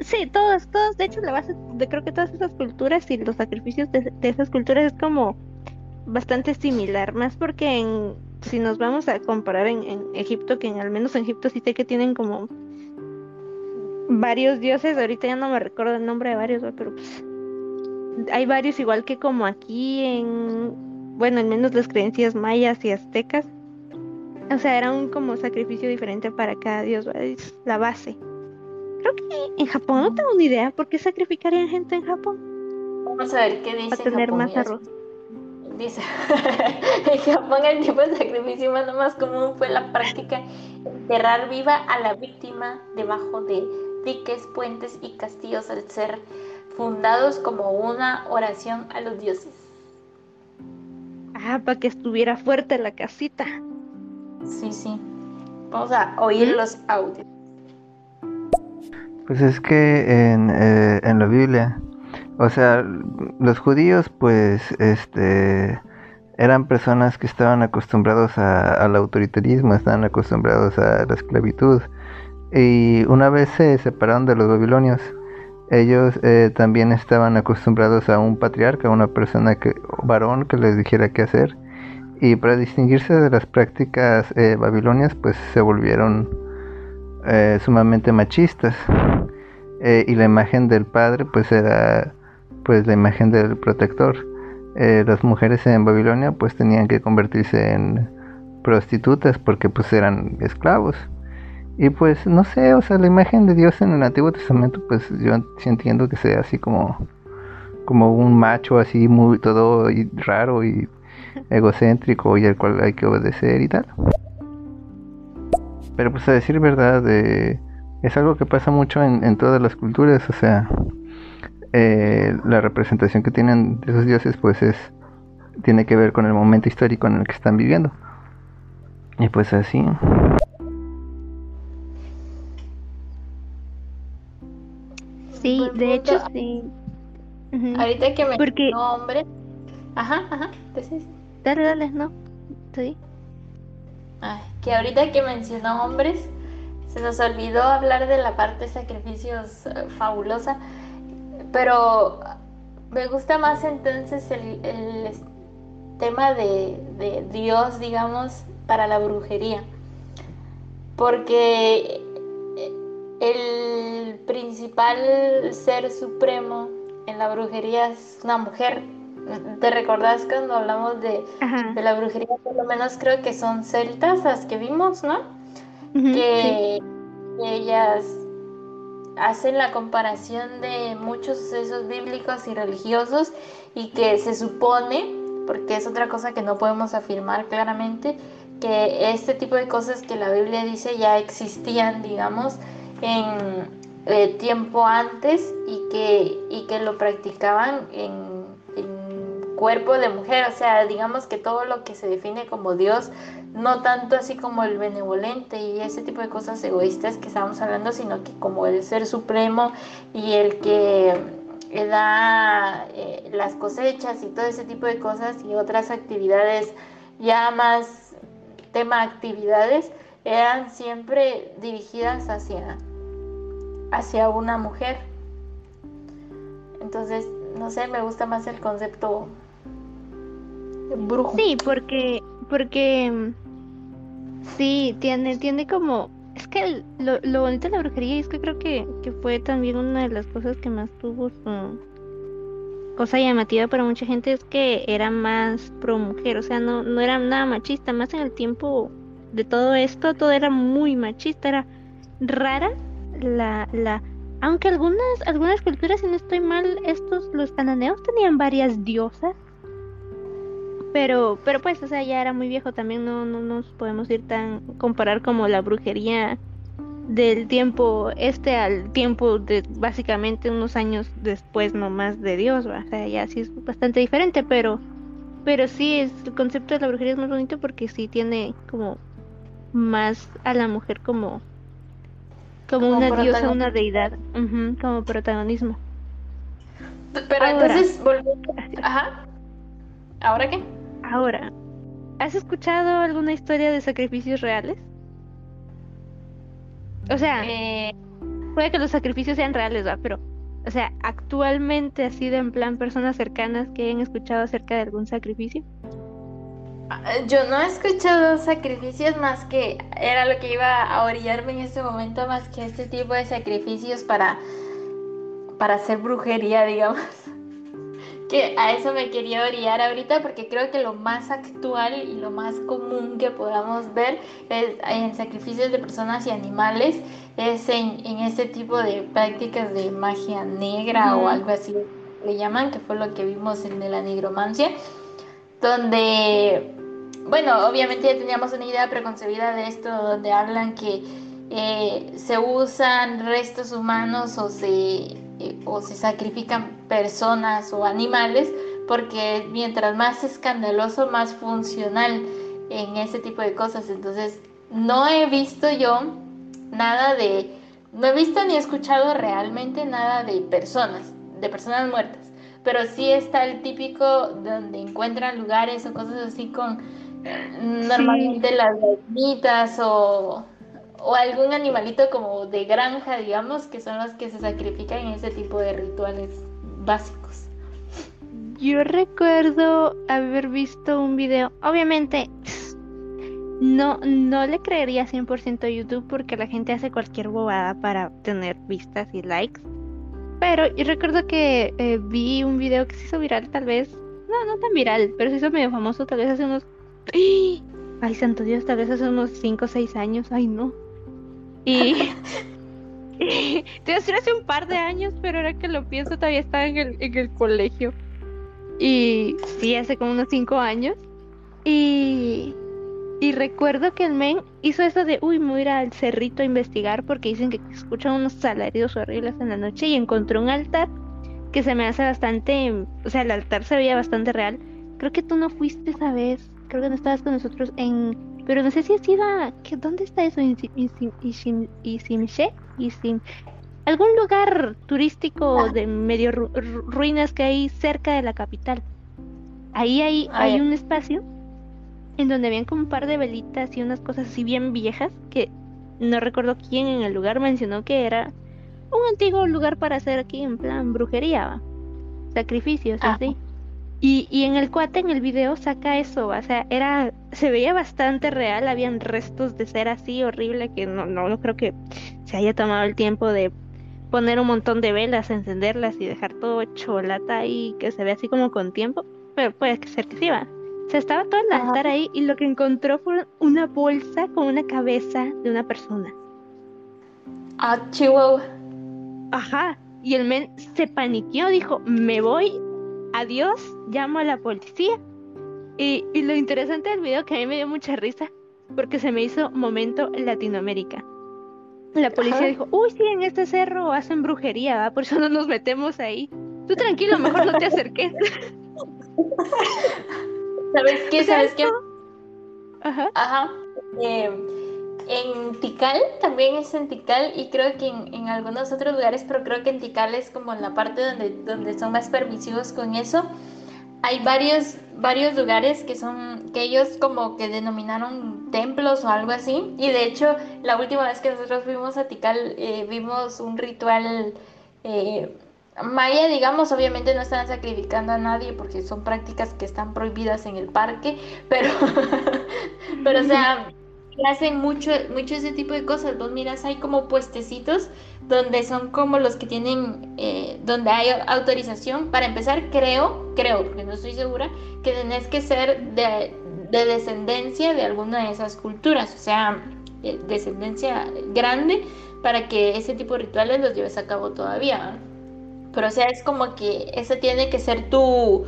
Sí, todos, todos, de hecho la base de creo que todas esas culturas y los sacrificios de, esas culturas es como bastante similar, más porque en, si nos vamos a comparar en, en Egipto, que en, al menos en Egipto sí sé que tienen como varios dioses, ahorita ya no me recuerdo el nombre de varios, pero pues hay varios igual que como aquí en, bueno, al menos las creencias mayas y aztecas. O sea, era un como sacrificio diferente para cada dios, es la base. Creo que en Japón no tengo ni idea por qué sacrificarían gente en Japón. Vamos a ver qué dice. Para tener más arroz. Dice, en Japón el tipo de sacrificio más, más común fue la práctica enterrar viva a la víctima debajo de diques, puentes y castillos al ser fundados como una oración a los dioses. Ah, para que estuviera fuerte la casita. Sí, sí. Vamos a oír ¿Mm? los audios. Pues es que en, eh, en la Biblia, o sea, los judíos pues este eran personas que estaban acostumbrados al autoritarismo, estaban acostumbrados a la esclavitud. Y una vez se separaron de los babilonios, ellos eh, también estaban acostumbrados a un patriarca, una persona que, varón que les dijera qué hacer. Y para distinguirse de las prácticas eh, babilonias, pues se volvieron eh, sumamente machistas. y la imagen del padre, pues era pues la imagen del protector. las mujeres en Babilonia, pues tenían que convertirse en prostitutas porque pues eran esclavos. Y pues no sé, o sea, la imagen de Dios en el Antiguo Testamento, pues yo sí entiendo que sea así como, como un macho así muy todo y raro y egocéntrico y al cual hay que obedecer y tal. Pero pues a decir verdad, eh, es algo que pasa mucho en, todas las culturas, o sea, eh, la representación que tienen de esos dioses pues es, tiene que ver con el momento histórico en el que están viviendo. Y pues así. Sí, de hecho sí. Ahorita que me Porque... hombre. Ajá, ajá. Dale, dale, no. Sí. que ahorita que mencionó hombres, se nos olvidó hablar de la parte de sacrificios eh, fabulosa. Pero me gusta más entonces el, el tema de, de Dios, digamos, para la brujería. Porque el principal ser supremo en la brujería es una mujer. ¿Te recordás cuando hablamos de, la brujería? Por lo menos creo que son celtas las que vimos, ¿no? que, ellas hacen la comparación de muchos sucesos bíblicos y religiosos y que se supone, porque es otra cosa que no podemos afirmar claramente, que este tipo de cosas que la Biblia dice ya existían, digamos, en eh, tiempo antes y que, y que lo practicaban en, cuerpo de mujer, o sea, digamos que todo lo que se define como Dios, no tanto así como el benevolente y ese tipo de cosas egoístas que estamos hablando, sino que como el ser supremo y el que eh, da eh, las cosechas y todo ese tipo de cosas y otras actividades ya más tema actividades eran siempre dirigidas hacia hacia una mujer. Entonces, no sé, me gusta más el concepto brujo. Sí, porque, porque sí, tiene, tiene como, es que lo, lo, bonito de la brujería es que creo que, que fue también una de las cosas que más tuvo su cosa llamativa para mucha gente es que era más pro mujer, o sea, no, no era nada machista, más en el tiempo de todo esto, todo era muy machista, era rara la, la, aunque algunas, algunas culturas, si no estoy mal, estos, los cananeos tenían varias diosas. Pero, pero pues, o sea, ya era muy viejo también, no, no nos podemos ir tan, comparar como la brujería del tiempo este al tiempo de básicamente unos años después nomás de Dios, o sea, ya sí es bastante diferente, pero pero sí es el concepto de la brujería es más bonito porque sí tiene como más a la mujer como como, Como una diosa, una deidad, como protagonismo. Pero Ahora. entonces, volviendo. Ajá. ¿Ahora qué? Ahora, ¿has escuchado alguna historia de sacrificios reales? O sea, Eh, puede que los sacrificios sean reales, ¿va? Pero, o sea, actualmente así de en plan personas cercanas que hayan escuchado acerca de algún sacrificio. Yo no he escuchado sacrificios más que. Era lo que iba a orillarme en este momento, más que este tipo de sacrificios para. para hacer brujería, digamos. Que a eso me quería orillar ahorita porque creo que lo más actual y lo más común que podamos ver es en sacrificios de personas y animales es en, en este tipo de prácticas de magia negra o Ujú. algo así le llaman, que fue lo que vimos en de la nigromancia, donde, bueno, obviamente ya teníamos una idea preconcebida de esto, donde hablan que eh, se usan restos humanos o se, eh, o se sacrifican personas o animales, porque mientras más escandaloso, más funcional en ese tipo de cosas. Entonces, no he visto yo nada de, no he visto ni escuchado realmente nada de personas, de personas muertas, pero sí está el típico donde encuentran lugares o cosas así con normalmente las gallinitas o, o algún animalito como de granja, digamos, que son los que se sacrifican en ese tipo de rituales básicos. Yo recuerdo haber visto un video, obviamente no, no le creería 100% a YouTube porque la gente hace cualquier bobada para tener vistas y likes. Pero yo recuerdo que eh, vi un video que se hizo viral tal vez, no, no tan viral, pero se hizo medio famoso tal vez hace unos... ¡Ay! Santo Dios, tal vez hace unos 5 o 6 años, ay no. Y... A decir hace un par de años, pero ahora que lo pienso todavía estaba en el, en el colegio. Y sí, hace como unos 5 años. Y, y recuerdo que el men hizo eso de, uy, me voy a ir al cerrito a investigar porque dicen que escuchan unos salarios horribles en la noche y encontró un altar que se me hace bastante, o sea, el altar se veía bastante real. Creo que tú no fuiste esa vez, creo que no estabas con nosotros en, pero no sé si has ido a, ¿qué- ¿dónde está eso? ¿En Isi- Isi- Isim- algún lugar turístico de medio ru- ru- ruinas que hay cerca de la capital. Ahí hay, Ah, hay un espacio en donde habían como un par de velitas y unas cosas así bien viejas que no recuerdo quién en el lugar mencionó que era un antiguo lugar para hacer aquí en plan brujería, ¿va? sacrificios, Ajá. así. Y, y en el cuate en el video saca eso, o sea, era, se veía bastante real, habían restos de ser así horrible que no, no, no creo que se haya tomado el tiempo de poner un montón de velas, encenderlas y dejar todo cholata ahí que se ve así como con tiempo, pero puede ser que sí va. O sea, estaba todo el altar ahí y lo que encontró fue una bolsa con una cabeza de una persona. Ah, Chihuahua. Ajá. Y el men se paniqueó, dijo, me voy, adiós, llamo a la policía. Y, y lo interesante del video que a mí me dio mucha risa, porque se me hizo momento Latinoamérica. La policía Ajá. dijo, uy, sí, en este cerro hacen brujería, ¿va? por eso no nos metemos ahí. Tú tranquilo, mejor no te acerques. ¿Sabes qué? ¿Sabes qué? Ajá. Ajá. Eh, en Tikal, también es en Tikal y creo que en, en algunos otros lugares, pero creo que en Tikal es como la parte donde, donde son más permisivos con eso. Hay varios, varios lugares que son, que ellos como que denominaron templos o algo así. Y de hecho, la última vez que nosotros fuimos a Tikal, eh, vimos un ritual eh, maya, digamos, obviamente no están sacrificando a nadie porque son prácticas que están prohibidas en el parque, pero, pero o sea, hacen mucho, mucho ese tipo de cosas. Vos miras, hay como puestecitos donde son como los que tienen, eh, donde hay autorización. Para empezar, creo, creo, porque no estoy segura, que tenés que ser de, de descendencia de alguna de esas culturas, o sea, eh, descendencia grande para que ese tipo de rituales los lleves a cabo todavía. Pero o sea, es como que ese tiene que ser tu,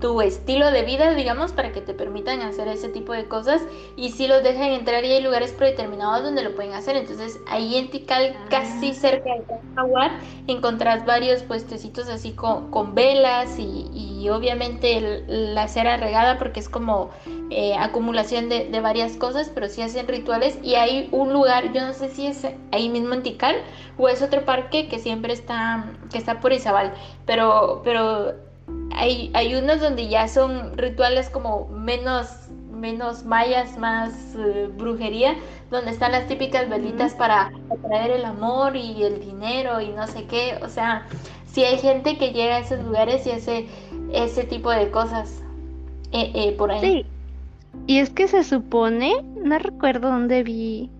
tu estilo de vida, digamos, para que te permitan hacer ese tipo de cosas y si los dejan entrar y hay lugares predeterminados donde lo pueden hacer. Entonces ahí en Tikal, casi cerca de Jaguar, encontrás varios puestecitos así con, con velas y, y obviamente el- la cera regada porque es como eh, acumulación de, de varias cosas, pero sí hacen rituales y hay un lugar, yo no sé si es ahí mismo en Tikal o es otro parque que siempre está, que está por Izabal, pero, pero hay, hay unos donde ya son rituales como menos, menos mayas, más eh, brujería, donde están las típicas velitas para atraer el amor y el dinero y no sé qué. O sea, si hay gente que llega a esos lugares y hace ese tipo de cosas eh, eh, por ahí. Sí. Y es que se supone, no recuerdo dónde vi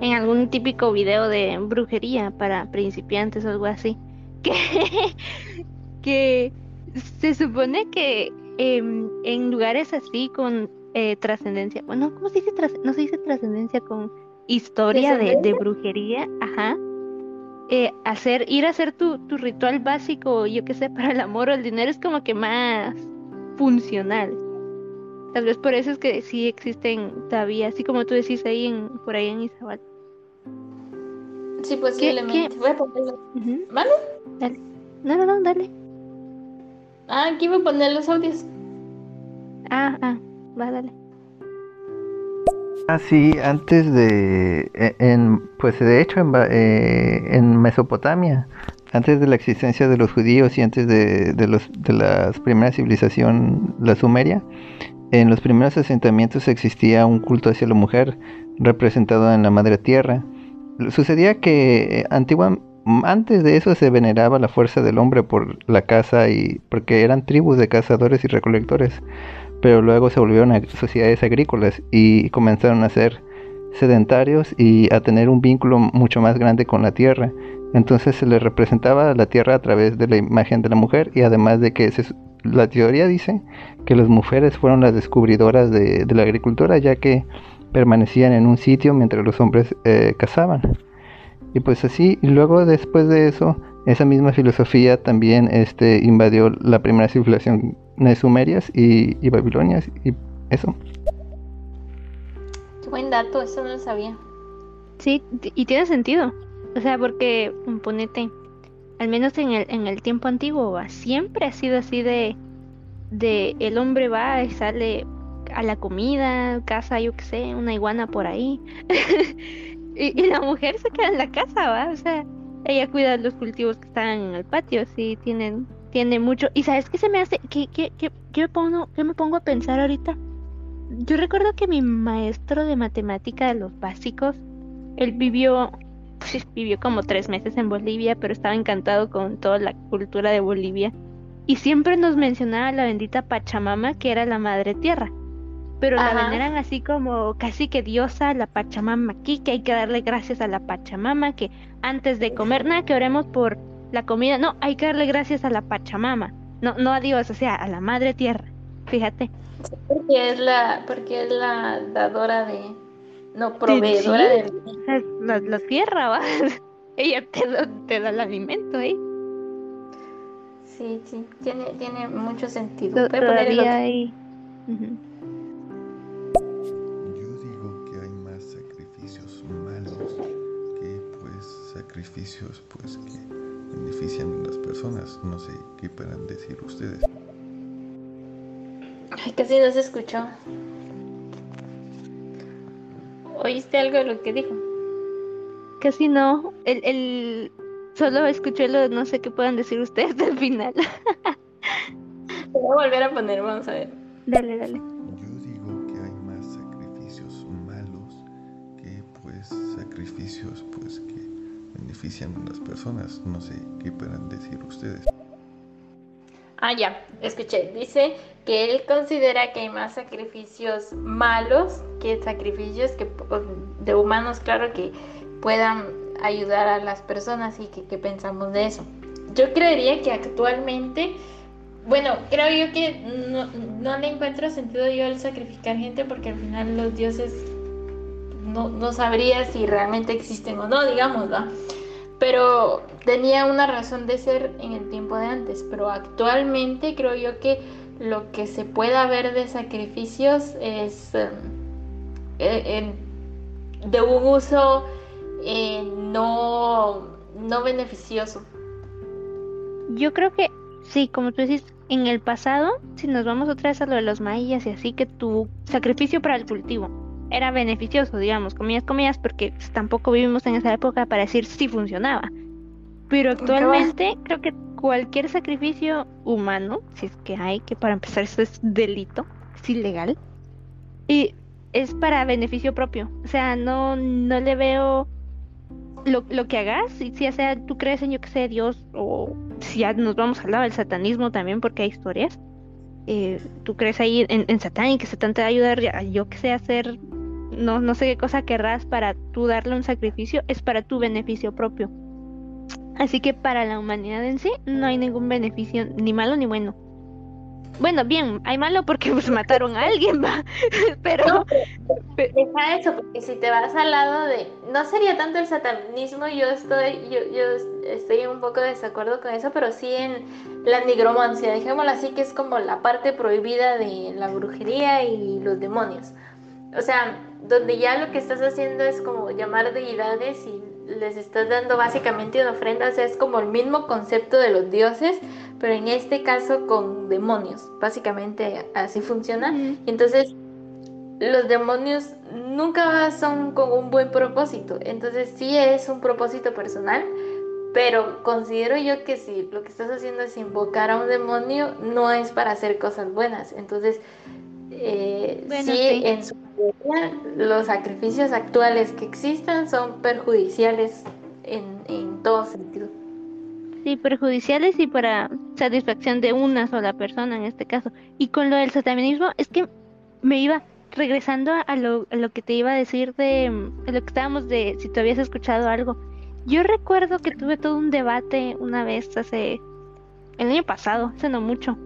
en algún típico video de brujería para principiantes o algo así, que, que se supone que em, en lugares así con eh, trascendencia, bueno, ¿cómo se dice? tras- no se dice trascendencia con historia de, brujería, ajá. eh, hacer, ir a hacer tu, tu ritual básico, yo qué sé, para el amor o el dinero es como que más funcional. Tal vez por eso es que sí existen todavía, así como tú decís ahí en, por ahí en Izabal. Sí, posiblemente. Voy a ponerlo. Dale. No, no, no, dale. Ah, aquí voy a poner los audios. Ah, ah, va, dale. Ah, sí, antes de, e- en, pues de hecho en, Ba- eh, en Mesopotamia, antes de la existencia de los judíos y antes de, de los, de la primera civilización, la sumeria, en los primeros asentamientos existía un culto hacia la mujer representado en la madre tierra. Sucedía que eh, antigua, antes de eso se veneraba la fuerza del hombre por la caza y porque eran tribus de cazadores y recolectores pero luego se volvieron a sociedades agrícolas y comenzaron a ser sedentarios y a tener un vínculo mucho más grande con la tierra. Entonces se les representaba la tierra a través de la imagen de la mujer y además de que se- la teoría dice que las mujeres fueron las descubridoras de, de la agricultura ya que permanecían en un sitio mientras los hombres eh, cazaban. Y pues así, y luego después de eso, esa misma filosofía también este, invadió la primera civilización de Sumerias y, y Babilonias y eso. Qué buen dato, eso no lo sabía. Sí, y tiene sentido. O sea, porque, mm, ponete, al menos en el, en el tiempo antiguo, va, siempre ha sido así de, de el hombre va y sale a la comida, caza, yo qué sé, una iguana por ahí. y, la mujer se queda en la casa, va, o sea, ella cuida los cultivos que están en el patio, sí, tienen, tiene mucho. Y sabes qué se me hace, que, que, que, que me pongo, que me pongo a pensar ahorita. Yo recuerdo que mi maestro de matemática de los básicos, él vivió, vivió como tres meses en Bolivia, pero estaba encantado con toda la cultura de Bolivia. Y siempre nos mencionaba la bendita Pachamama, que era la madre tierra. Pero la veneran así como casi que diosa, la Pachamama aquí, que hay que darle gracias a la Pachamama, que antes de comer, nada, que oremos por la comida. No, hay que darle gracias a la Pachamama. No, no a Dios, o sea, a la madre tierra. Fíjate. Porque es la, porque es la dadora de, no, proveedora sí. de la, la tierra, va. Ella te da, te da el alimento, ¿eh? Sí, sí, tiene, tiene mucho sentido. Todavía hay. Pues pues que benefician a las personas. No sé qué puedan decir ustedes. Ay, casi no se escuchó. ¿Oíste algo de lo que dijo? Casi no. El, el... Solo escuché lo no sé qué puedan decir ustedes del final. Te voy a volver a poner, vamos a ver. Dale, dale. Yo digo que hay más sacrificios malos que pues sacrificios benefician las personas. No sé qué puedan decir ustedes. Ah, ya, escuché. Dice que él considera que hay más sacrificios malos que sacrificios que, de humanos, claro, que puedan ayudar a las personas y que, que pensamos de eso. Yo creería que actualmente, bueno, creo yo que no, no le encuentro sentido yo el sacrificar gente porque al final los dioses no, no sabría si realmente existen o no, digamos, ¿va? Pero tenía una razón de ser en el tiempo de antes, pero actualmente creo yo que lo que se pueda ver de sacrificios es eh, em, de un uso eh, no, no beneficioso. Yo creo que sí, como tú dices, en el pasado, si nos vamos otra vez a lo de los mayas y así, que tu sacrificio para el cultivo era beneficioso, digamos, comillas, comillas, porque pues, tampoco vivimos en esa época para decir si funcionaba. Pero actualmente creo que cualquier sacrificio humano, si es que hay, que para empezar eso es delito, es ilegal, y es para beneficio propio. O sea, no, no le veo lo, lo que hagas, si ya sea tú crees en yo que sé Dios, o si ya nos vamos al lado del satanismo también, porque hay historias, eh, tú crees ahí en, en Satán y que Satán te va a ayudar, a, yo que sé, a hacer, no, no sé qué cosa querrás para tú darle un sacrificio, es para tu beneficio propio. Así que para la humanidad en sí no hay ningún beneficio, ni malo ni bueno. Bueno, bien, hay malo porque pues mataron a alguien, va. Pero, No, Deja eso, porque si te vas al lado de. No sería tanto el satanismo, yo estoy, yo, yo estoy un poco de desacuerdo con eso, pero sí en la nigromancia, dejémoslo así, que es como la parte prohibida de la brujería y los demonios. O sea, donde ya lo que estás haciendo es como llamar deidades y les estás dando básicamente una ofrenda, o sea, es como el mismo concepto de los dioses, pero en este caso con demonios. Básicamente así funciona. Y entonces los demonios nunca son con un buen propósito. Entonces sí es un propósito personal, pero considero yo que si lo que estás haciendo es invocar a un demonio, no es para hacer cosas buenas. Entonces, eh, Bueno, sí, sí. en su los sacrificios actuales que existan son perjudiciales en, en todo sentido. sí, perjudiciales y para satisfacción de una sola persona en este caso. Y con lo del satanismo, es que me iba regresando a lo, a lo que te iba a decir de, mm, de lo que estábamos de si tú habías escuchado algo. Yo recuerdo que tuve todo un debate una vez hace el año pasado, hace no mucho.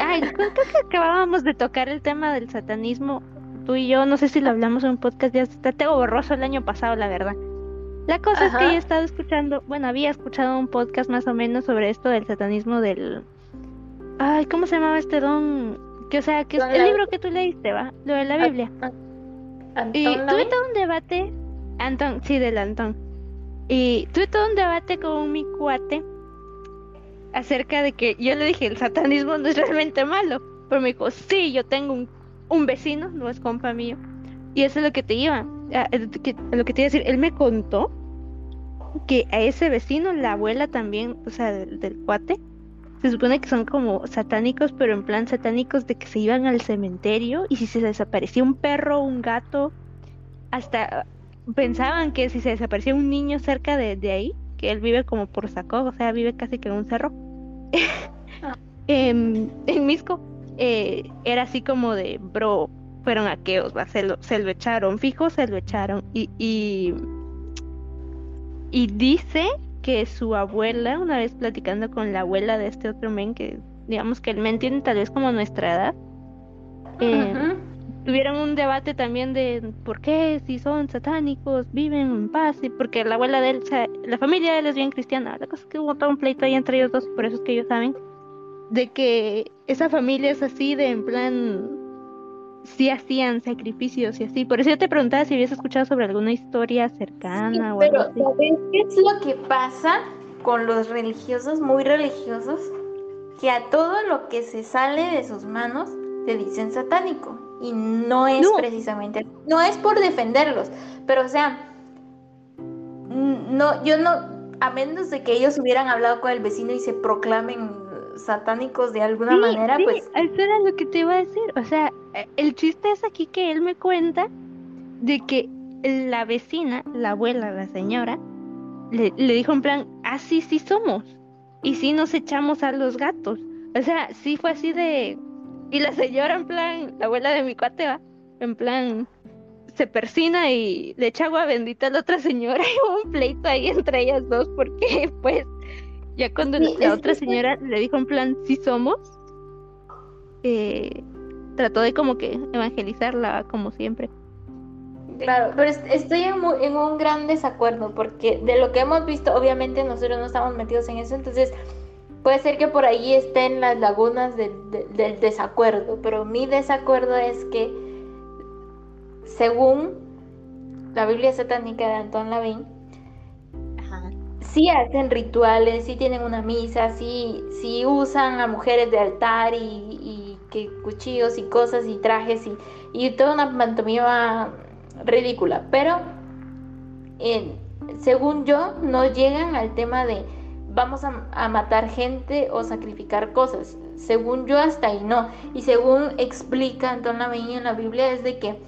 Ay, creo que acabábamos de tocar el tema del satanismo, tú y yo, no sé si lo hablamos en un podcast, ya está tengo borroso el año pasado, la verdad. La cosa es que yo he estado escuchando, bueno, había escuchado un podcast más o menos sobre esto del satanismo del... Ay, ¿cómo se llamaba este don? Que o sea, que es el La- libro que tú leíste, ¿va? Lo de la Biblia. Y Antón tuve todo un debate, Antón, sí, del Antón. Y tuve todo un debate con mi cuate acerca de que yo le dije, el satanismo no es realmente malo. Pero me dijo, sí, yo tengo un, un vecino, no es compa mío. Y eso es lo que te iba, a, que- a lo que te iba a decir. Él me contó que a ese vecino, la abuela también, o sea, del, del cuate, se supone que son como satánicos, pero en plan satánicos de que se iban al cementerio y si se desaparecía un perro un gato, hasta pensaban que si se desaparecía un niño cerca de, de ahí, que él vive como por Sacó, o sea, vive casi que en un cerro, em, en Misco, eh, era así como de, bro, fueron aqueos, va, se lo, se lo echaron, fijo, se lo echaron. Y, y, y dice que su abuela, una vez platicando con la abuela de este otro men, que digamos que el men tiene tal vez como nuestra edad, eh, tuvieron un debate también de por qué si son satánicos viven en paz y porque la abuela de él, o sea, la familia de él es bien cristiana. La cosa es que hubo todo un pleito ahí entre ellos dos, por eso es que ellos saben de que esa familia es así de en plan sí hacían sacrificios y así. Por eso yo te preguntaba si habías escuchado sobre alguna historia cercana o algo Pero, así. ¿sabes qué es lo que pasa con los religiosos, muy religiosos? Que a todo lo que se sale de sus manos te dicen satánico. Y no es No. precisamente, no es por defenderlos, pero o sea, no, yo no, a menos de que ellos hubieran hablado con el vecino y se proclamen satánicos de alguna Sí, manera, sí, pues eso era lo que te iba a decir. O sea, eh, el chiste es aquí que él me cuenta de que la vecina, la abuela, la señora, le, le dijo en plan, así sí somos. Y sí nos echamos a los gatos. O sea, sí fue así de... Y la señora en plan, la abuela de mi cuate va, en plan, se persina y le echa agua bendita a la otra señora y hubo un pleito ahí entre ellas dos porque pues ya cuando Sí, la otra que- señora le dijo en plan, sí somos, eh, trató de como que evangelizarla como siempre. Claro, pero est- estoy en, en un gran desacuerdo porque de lo que hemos visto, obviamente nosotros no estamos metidos en eso, entonces puede ser que por ahí estén las lagunas del, desacuerdo, pero mi desacuerdo es que según la Biblia satánica de Anton Lavin, Ajá. Sí hacen rituales, sí tienen una misa, sí, sí usan a mujeres de altar y, que cuchillos y cosas y trajes y, y toda una pantomima ridícula. Pero según yo, no llegan al tema de vamos a, matar gente o sacrificar cosas. Según yo, hasta ahí no. Y según explica Anton en la Biblia, es de que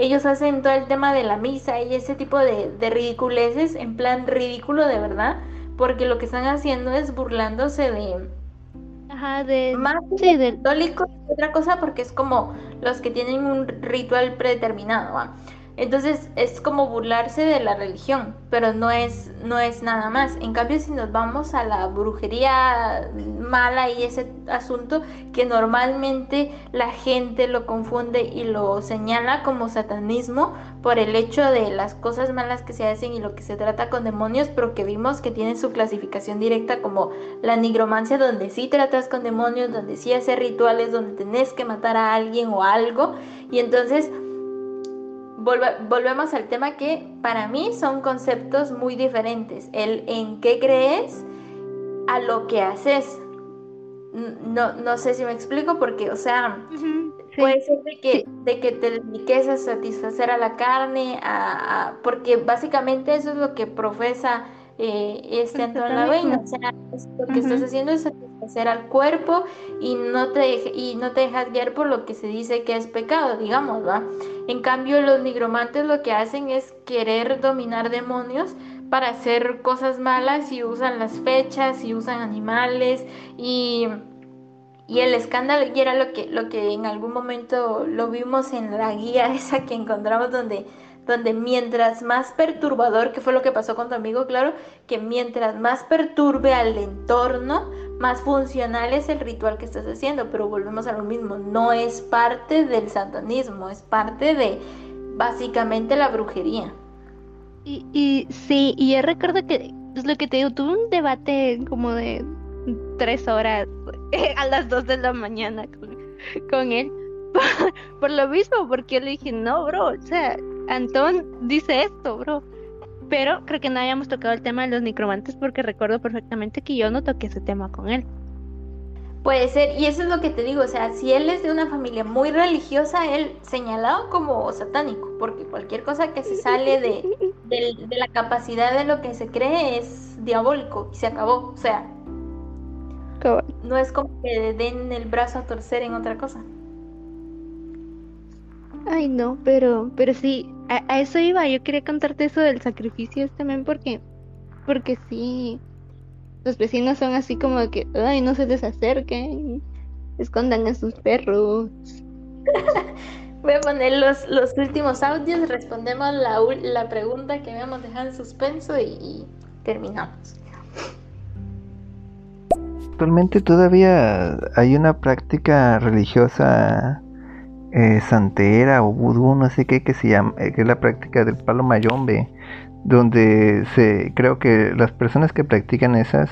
ellos hacen todo el tema de la misa y ese tipo de, de ridiculeces, en plan ridículo de verdad, porque lo que están haciendo es burlándose de Ajá, de... más Sí, del... católicos otra cosa, porque es como los que tienen un ritual predeterminado, ¿va? Entonces es como burlarse de la religión, pero no es, no es nada más. En cambio, si nos vamos a la brujería mala y ese asunto que normalmente la gente lo confunde y lo señala como satanismo por el hecho de las cosas malas que se hacen y lo que se trata con demonios, pero que vimos que tienen su clasificación directa como la nigromancia, donde sí tratas con demonios, donde sí haces rituales, donde tenés que matar a alguien o algo. Y entonces volve- volvemos al tema que para mí son conceptos muy diferentes. El en qué crees a lo que haces. No, no sé si me explico porque, o sea, Ujú, sí. Puede ser de que, de que te dediques a satisfacer a la carne, a, a- porque básicamente eso es lo que profesa eh, este El Anton Lavin, o sea, lo que estás Ujú. haciendo es satisfacer al cuerpo y no te y no te dejas guiar por lo que se dice que es pecado, digamos, ¿va? En cambio, los nigromantes lo que hacen es querer dominar demonios para hacer cosas malas y usan las fechas y usan animales y y el escándalo, y era lo que, lo que en algún momento lo vimos en la guía esa que encontramos donde, donde mientras más perturbador, que fue lo que pasó con tu amigo, claro, que mientras más perturbe al entorno, más funcional es el ritual que estás haciendo, pero volvemos a lo mismo, no es parte del satanismo, es parte de básicamente la brujería. Y, y sí, y yo recuerdo que, es lo que te digo, tuve un debate como de tres horas a las dos de la mañana con, con él. Por, por lo mismo, porque yo le dije, no, bro, o sea, Antón dice esto, bro. Pero creo que no habíamos tocado el tema de los necromantes porque recuerdo perfectamente que yo no toqué ese tema con él. Puede ser, y eso es lo que te digo, o sea, si él es de una familia muy religiosa, él señalado como satánico, porque cualquier cosa que se sale de, de la capacidad de lo que se cree es diabólico y se acabó, o sea, no es como que den el brazo a torcer en otra cosa. Ay, no, pero, pero sí, a, a eso iba. Yo quería contarte eso del sacrificio también porque, porque sí, los vecinos son así como que, ay, no se les acerquen, escondan a sus perros. Voy a poner los, los últimos audios, respondemos la, ul- la pregunta que habíamos dejado en suspenso y, y terminamos. Actualmente todavía hay una práctica religiosa eh, santera o vudú, no sé qué, que se llama, eh, que es la práctica del palo mayombe, donde se creo que las personas que practican esas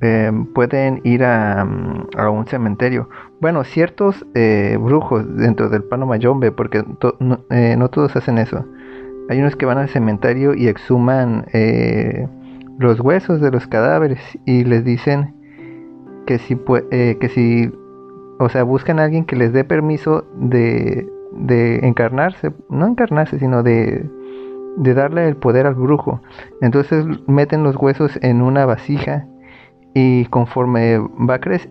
eh, pueden ir a, mm, a un cementerio. Bueno, ciertos brujos dentro del palo mayombe, porque no, no todos hacen eso. Hay unos que van al cementerio y exhuman los huesos de los cadáveres y les dicen que si, que si, o sea, buscan a alguien que les dé permiso de, de encarnarse, no encarnarse, sino de, de darle el poder al brujo. Entonces meten los huesos en una vasija y conforme va, crec-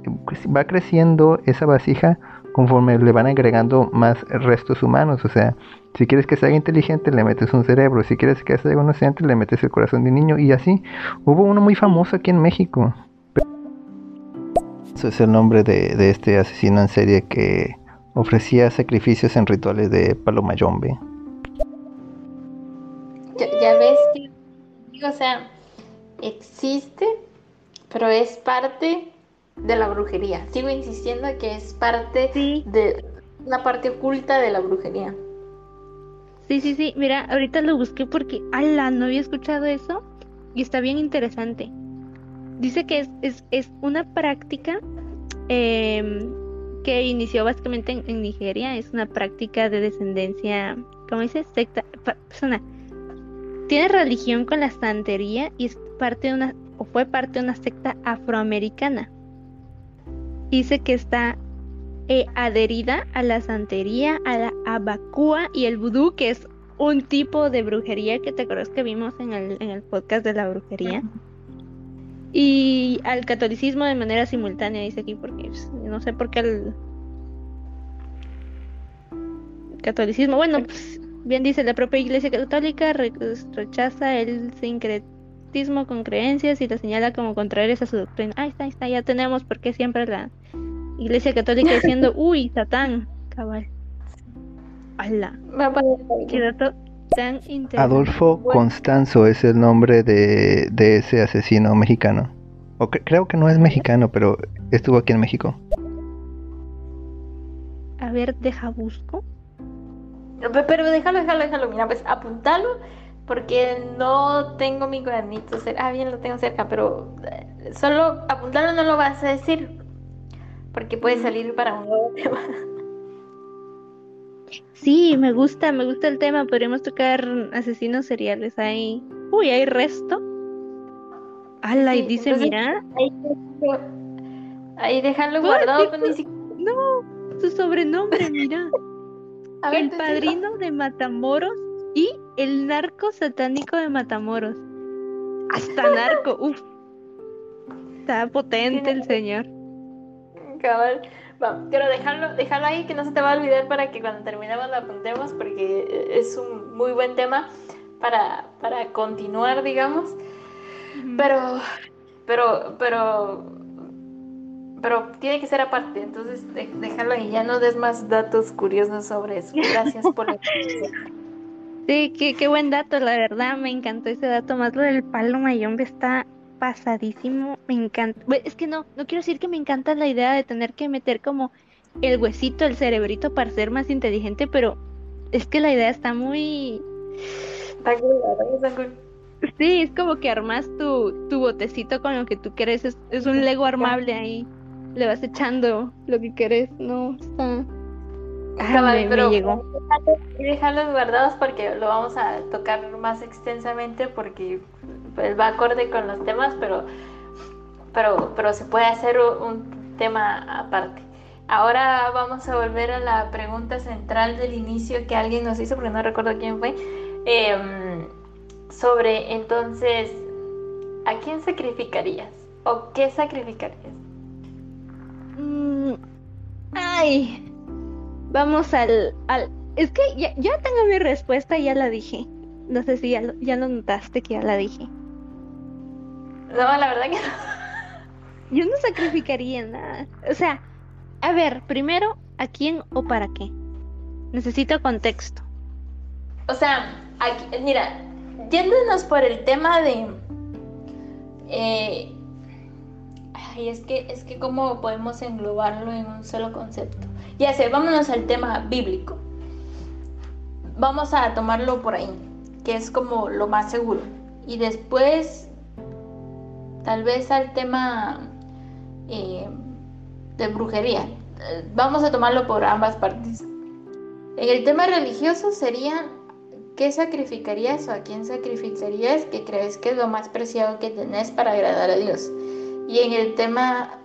va creciendo esa vasija, conforme le van agregando más restos humanos, o sea, si quieres que sea inteligente, le metes un cerebro. Si quieres que sea inocente, le metes el corazón de niño. Y así. Hubo uno muy famoso aquí en México. Ese es el nombre de, de este asesino en serie que ofrecía sacrificios en rituales de Palomayombe. Ya, ya ves que, digo, o sea, existe, pero es parte de la brujería. Sigo insistiendo que es parte Sí. de una parte oculta de la brujería. Sí, sí, sí. Mira, ahorita lo busqué porque, ala, no había escuchado eso y está bien interesante. Dice que es, es, es una práctica em, que inició básicamente en, Nigeria. Es una práctica de descendencia, ¿cómo dice? Secta, persona. Tiene religión con la santería y es parte de una, o fue parte de una secta afroamericana. Dice que está eh, adherida a la santería, a la abacúa y el vudú, que es un tipo de brujería que te acuerdas que vimos en el, en el podcast de la brujería. Y al catolicismo de manera simultánea, dice aquí, porque pues, no sé por qué el catolicismo, bueno, pues, bien dice, la propia Iglesia Católica re- rechaza el sincretismo con creencias y la señala como contrarias a su doctrina. Ahí está, ahí está, ya tenemos porque siempre la Iglesia Católica diciendo, uy, Satán, cabal. ¡Hala! Va a poner ahí. Qué dato. Adolfo Constanzo es el nombre de, de ese asesino mexicano. O cre- creo que no es mexicano, pero estuvo aquí en México. A ver, deja busco. Pe- Pero déjalo, déjalo, déjalo. Mira, pues apuntalo porque no tengo mi cuadernito cerca. Ah, bien, lo tengo cerca, pero eh, solo apuntalo no lo vas a decir porque puede salir para un nuevo tema. Sí, me gusta, me gusta el tema. Podríamos tocar asesinos seriales. Hay. Uy, hay resto. ¡Hala! y dice, entonces- mira, Ahí déjalo, ahí ¿Puedo guardado. Pues, ni no, su sobrenombre, mira. Ver, el padrino de Matamoros y el narco satánico de Matamoros. Hasta narco, uff. Está potente el señor. Cabal. Va, pero déjalo, déjalo ahí que no se te va a olvidar para que cuando terminemos lo apuntemos porque es un muy buen tema para, para continuar, digamos. Pero, pero, pero, pero tiene que ser aparte, entonces de- déjalo ahí, ya no des más datos curiosos sobre eso. Gracias por la Sí, qué, qué buen dato, la verdad, me encantó ese dato, más lo del palo mayombe está pasadísimo, me encanta. Es que no, no quiero decir que me encanta la idea de tener que meter como el huesito, el cerebrito para ser más inteligente, pero es que la idea está muy... Está cool, está cool. Sí, es como que armas tu, tu botecito con lo que tú quieres, es, es un Lego armable ahí, le vas echando lo que quieres, no, está... Ah, Cabal, me- me pero llegó. guardados porque lo vamos a tocar más extensamente porque pues, va acorde con los temas, pero, pero, pero se puede hacer un tema aparte. Ahora vamos a volver a la pregunta central del inicio que alguien nos hizo, porque no recuerdo quién fue, em, sobre entonces, ¿a quién sacrificarías? ¿O qué sacrificarías? Mm, ay, vamos al, al... Es que ya, ya tengo mi respuesta, ya la dije. No sé si ya ya lo notaste que ya la dije. No, la verdad que no. Yo no sacrificaría nada. O sea, a ver, primero, ¿a quién o para qué? Necesito contexto. O sea, aquí- mira, yéndonos por el tema de. eh, ay, es que, es que cómo podemos englobarlo en un solo concepto. Ya sé, vámonos al tema bíblico. Vamos a tomarlo por ahí, que es como lo más seguro. Y después, tal vez al tema eh, de brujería. Vamos a tomarlo por ambas partes. En el tema religioso sería ¿qué sacrificarías o a quién sacrificarías que crees que es lo más preciado que tenés para agradar a Dios? Y en el tema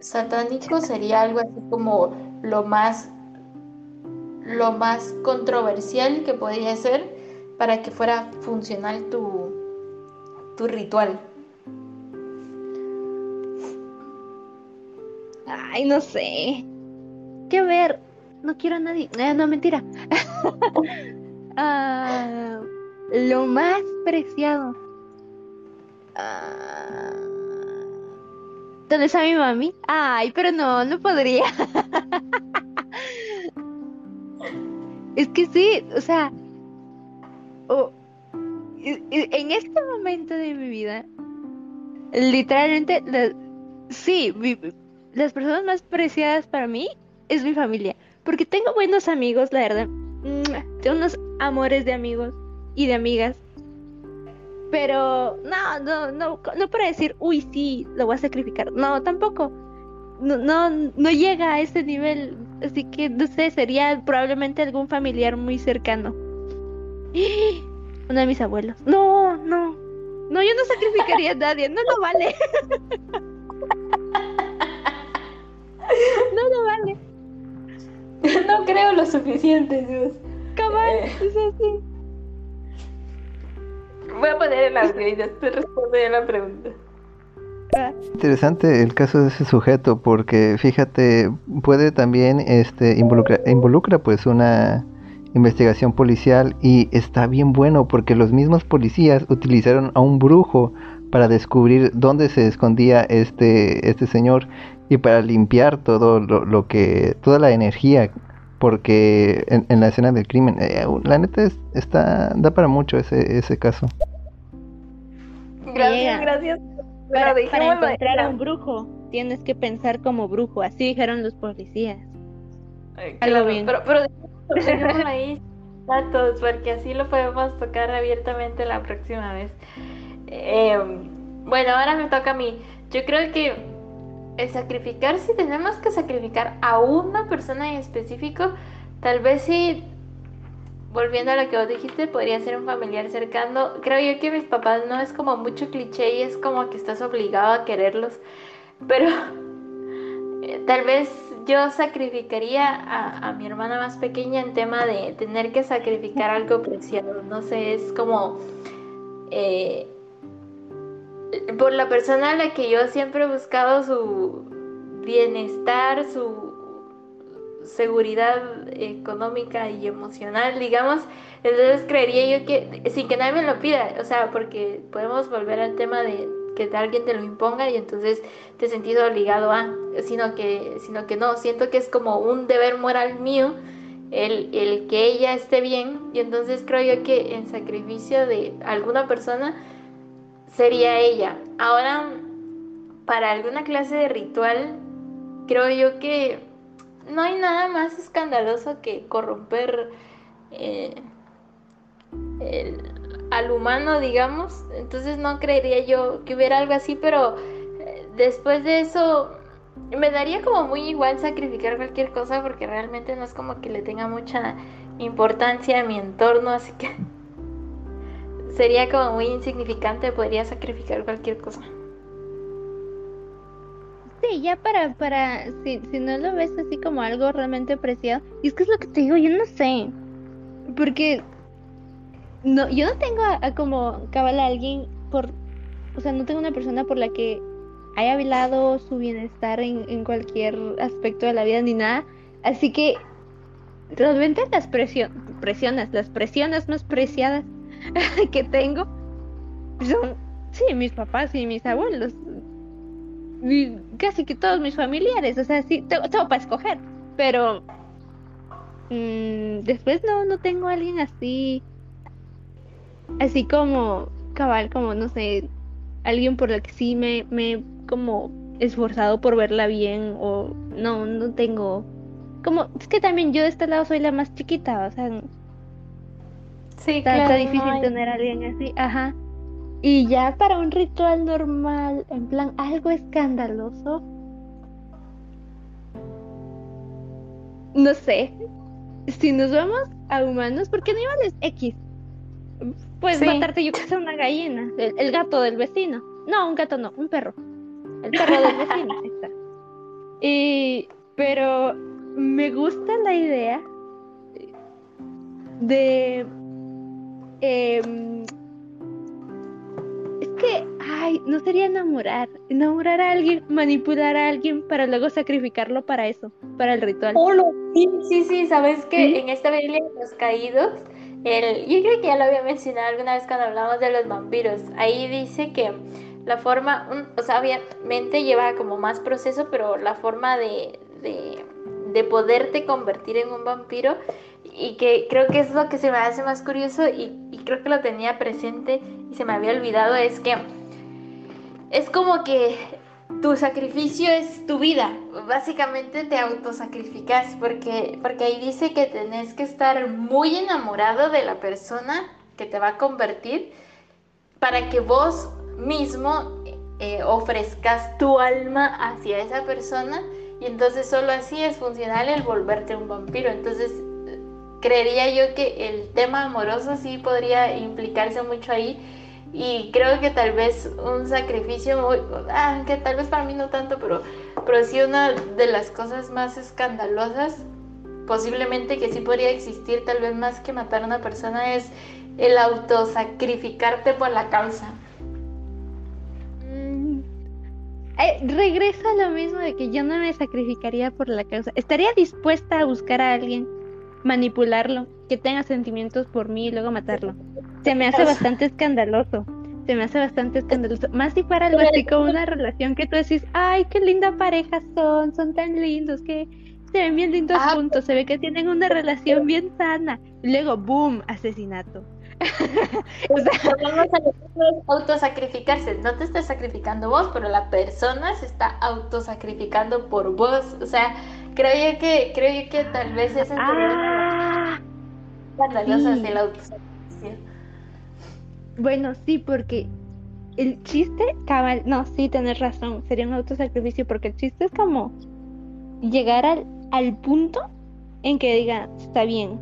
satánico sería algo así como lo más lo más controversial que podría ser para que fuera funcional tu, tu ritual. Ay, no sé. Que ver, no quiero a nadie. Eh, no, mentira. Ah, lo más preciado. Ah, ¿Dónde está mi mami? Ay, pero no, no podría. Es que sí, o sea, o- e- en este momento de mi vida, literalmente, sí, mi- las personas más preciadas para mí es mi familia, porque tengo buenos amigos, la verdad, tengo unos amores de amigos y de amigas, Pero no, no, no, no para decir, uy, sí, lo voy a sacrificar. No, tampoco. No, no, no llega a ese nivel. Así que, no sé, sería probablemente algún familiar muy cercano. Uno de mis abuelos. No, no. No, yo no sacrificaría a nadie. No lo vale. no lo vale. No creo lo suficiente, Dios. Cabal, Eh. es así. Voy a poner el audio y después responderé la pregunta. Interesante el caso de ese sujeto porque fíjate puede también este involucra, involucra pues una investigación policial y está bien bueno porque los mismos policías utilizaron a un brujo para descubrir dónde se escondía este este señor y para limpiar todo lo, lo que toda la energía porque en, en la escena del crimen eh, la neta es- está da para mucho ese ese caso Gracias, Yeah. gracias. Para, para encontrar a un brujo, tienes que pensar como brujo. Así dijeron los policías. Algo claro, bien. Pero, pero ahí datos, porque así lo podemos tocar abiertamente la próxima vez. Eh, bueno, ahora me toca a mí. Yo creo que el sacrificar, si tenemos que sacrificar a una persona en específico, tal vez sí, volviendo a lo que vos dijiste, podría ser un familiar cercano. Creo yo que mis papás no es como mucho cliché y es como que estás obligado a quererlos, pero tal vez yo sacrificaría a, a mi hermana más pequeña en tema de tener que sacrificar algo preciado. No sé, es como eh, por la persona a la que yo siempre he buscado su bienestar, su seguridad económica y emocional, digamos. Entonces creería yo que, sin que nadie me lo pida, o sea, porque podemos volver al tema de que alguien te lo imponga y entonces te sentís obligado a, sino que, sino que no, siento que es como un deber moral mío el, el que ella esté bien y entonces creo yo que en sacrificio de alguna persona sería ella. Ahora, para alguna clase de ritual, creo yo que no hay nada más escandaloso que corromper eh, el- al humano, digamos. Entonces no creería yo que hubiera algo así, pero eh, después de eso me daría como muy igual sacrificar cualquier cosa porque realmente no es como que le tenga mucha importancia a mi entorno, así que sería como muy insignificante, podría sacrificar cualquier cosa. Sí, ya para, para, si, si no lo ves así como algo realmente preciado, y es que es lo que te digo, yo no sé, porque no, yo no tengo como cabal a alguien por, o sea, no tengo una persona por la que haya velado su bienestar en, cualquier aspecto de la vida ni nada, así que realmente las presio- presiones, las presiones más preciadas que tengo son, sí, mis papás y mis abuelos. Casi que todos mis familiares, o sea, sí, tengo, tengo para escoger, pero mm, después no, no tengo a alguien así, así como cabal, como no sé, alguien por el que sí me, me como esforzado por verla bien, o no, no tengo, como, es que también yo de este lado soy la más chiquita, o sea, Sí, Está, está difícil tener a alguien así, ajá. Y ya para un ritual normal, en plan algo escandaloso. No sé. Si nos vamos a humanos, porque animales X. Puedes Sí. matarte yo que sé una gallina, el, el gato del vecino. No, un gato no, un perro. El perro del vecino, está. Y pero me gusta la idea de Em, es que, ay, no sería enamorar. Enamorar a alguien, manipular a alguien para luego sacrificarlo para eso, para el ritual. Oh, sí, sí, sí, sabes que en esta Biblia de los caídos, el, yo creo que ya lo había mencionado alguna vez cuando hablamos de los vampiros. Ahí dice que la forma, un- o sea, obviamente lleva como más proceso, pero la forma de, de, de poderte convertir en un vampiro, y que creo que es lo que se me hace más curioso, y, creo que lo tenía presente y se me había olvidado, es que es como que tu sacrificio es tu vida. Básicamente te autosacrificas porque, porque ahí dice que tenés que estar muy enamorado de la persona que te va a convertir para que vos mismo eh, ofrezcas tu alma hacia esa persona y entonces solo así es funcional el volverte un vampiro. Entonces creería yo que el tema amoroso sí podría implicarse mucho ahí y creo que tal vez un sacrificio muy, ah, que tal vez para mí no tanto, pero, pero sí una de las cosas más escandalosas, posiblemente que sí podría existir tal vez más que matar a una persona, es el autosacrificarte por la causa. Mm, eh, regresa a lo mismo de que yo no me sacrificaría por la causa. Estaría dispuesta a buscar a alguien, manipularlo, que tenga sentimientos por mí y luego matarlo. Se me hace bastante escandaloso. Se me hace bastante escandaloso. Más si fuera algo así como una relación que tú decís, ay, qué linda pareja son, son tan lindos, que se ven bien lindos Ah. juntos, se ve que tienen una relación bien sana. Y luego, boom, asesinato. o sea, a autosacrificarse. No te estás sacrificando vos, pero la persona se está autosacrificando por vos. O sea, creo yo que, creo yo que tal vez es ah, escandalosa sí. el autosacrificio. Bueno, sí, porque el chiste, cabal, no, sí, tenés razón, sería un autosacrificio, porque el chiste es como llegar al, al punto en que diga, está bien.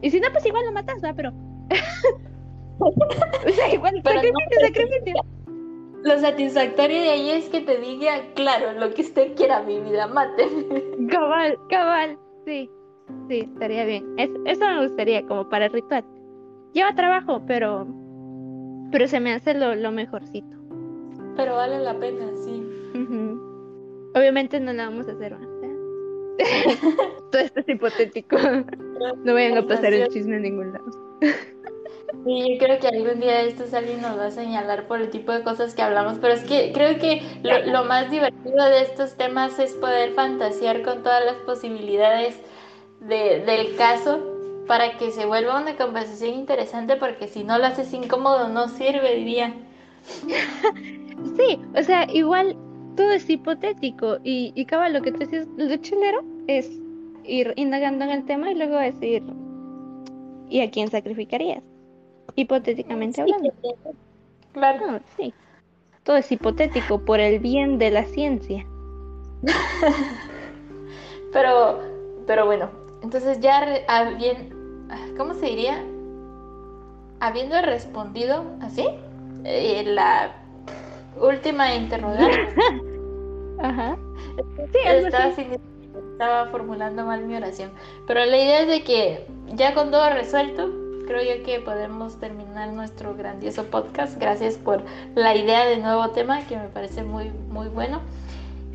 Y si no, pues igual lo matas, ¿va? Pero. o sea, igual, Pero no, sacrificio, pero- sacrificio. Lo satisfactorio de ahí es que te diga, claro, lo que usted quiera, mi vida, máteme. Cabal, cabal, sí, sí, estaría bien. Es- eso me gustaría, como para el ritual. Lleva trabajo, pero. Pero se me hace lo, lo mejorcito. Pero vale la pena, sí. Obviamente no la vamos a hacer más. Todo esto es hipotético. No vayan a pasar el chisme en ningún lado. Sí, yo creo que algún día esto alguien nos va a señalar por el tipo de cosas que hablamos, pero es que creo que lo, lo más divertido de estos temas es poder fantasear con todas las posibilidades de- del caso para que se vuelva una conversación interesante, porque si no lo haces incómodo no sirve, diría. Sí, o sea, igual todo es hipotético. Y, y cabal, lo que te decías, lo chilero es ir indagando en el tema y luego decir, ¿y a quién sacrificarías? Hipotéticamente hablando. Claro. No, sí. Todo es hipotético por el bien de la ciencia. Pero, pero bueno, entonces ya re- habien- ¿cómo se diría? Habiendo respondido así, eh, la última interrogante. Ajá. Sí, estaba, sin- estaba formulando mal mi oración. Pero la idea es de que ya con todo resuelto, creo yo que podemos terminar nuestro grandioso podcast. Gracias por la idea de nuevo tema que me parece muy, muy bueno.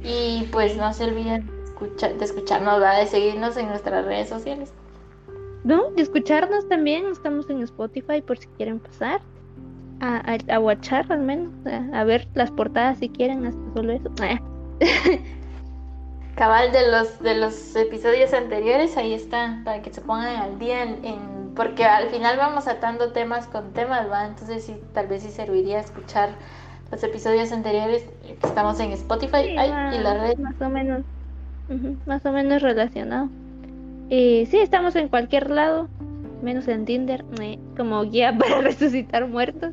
Y pues no se olviden de, escuchar, de escucharnos, ¿verdad? de seguirnos en nuestras redes sociales. ¿No? De escucharnos también, estamos en Spotify por si quieren pasar. A, a, a watchar al menos, a, a ver las portadas si quieren, hasta solo eso. Cabal de los de los episodios anteriores, ahí está, para que se pongan al día en, en- porque al final vamos atando temas con temas, ¿va? Entonces sí, tal vez sí serviría escuchar los episodios anteriores que estamos en Spotify Sí, ay, más, y la red. más o menos, más o menos relacionado. Y sí, estamos en cualquier lado, menos en Tinder, eh, como guía para resucitar muertos.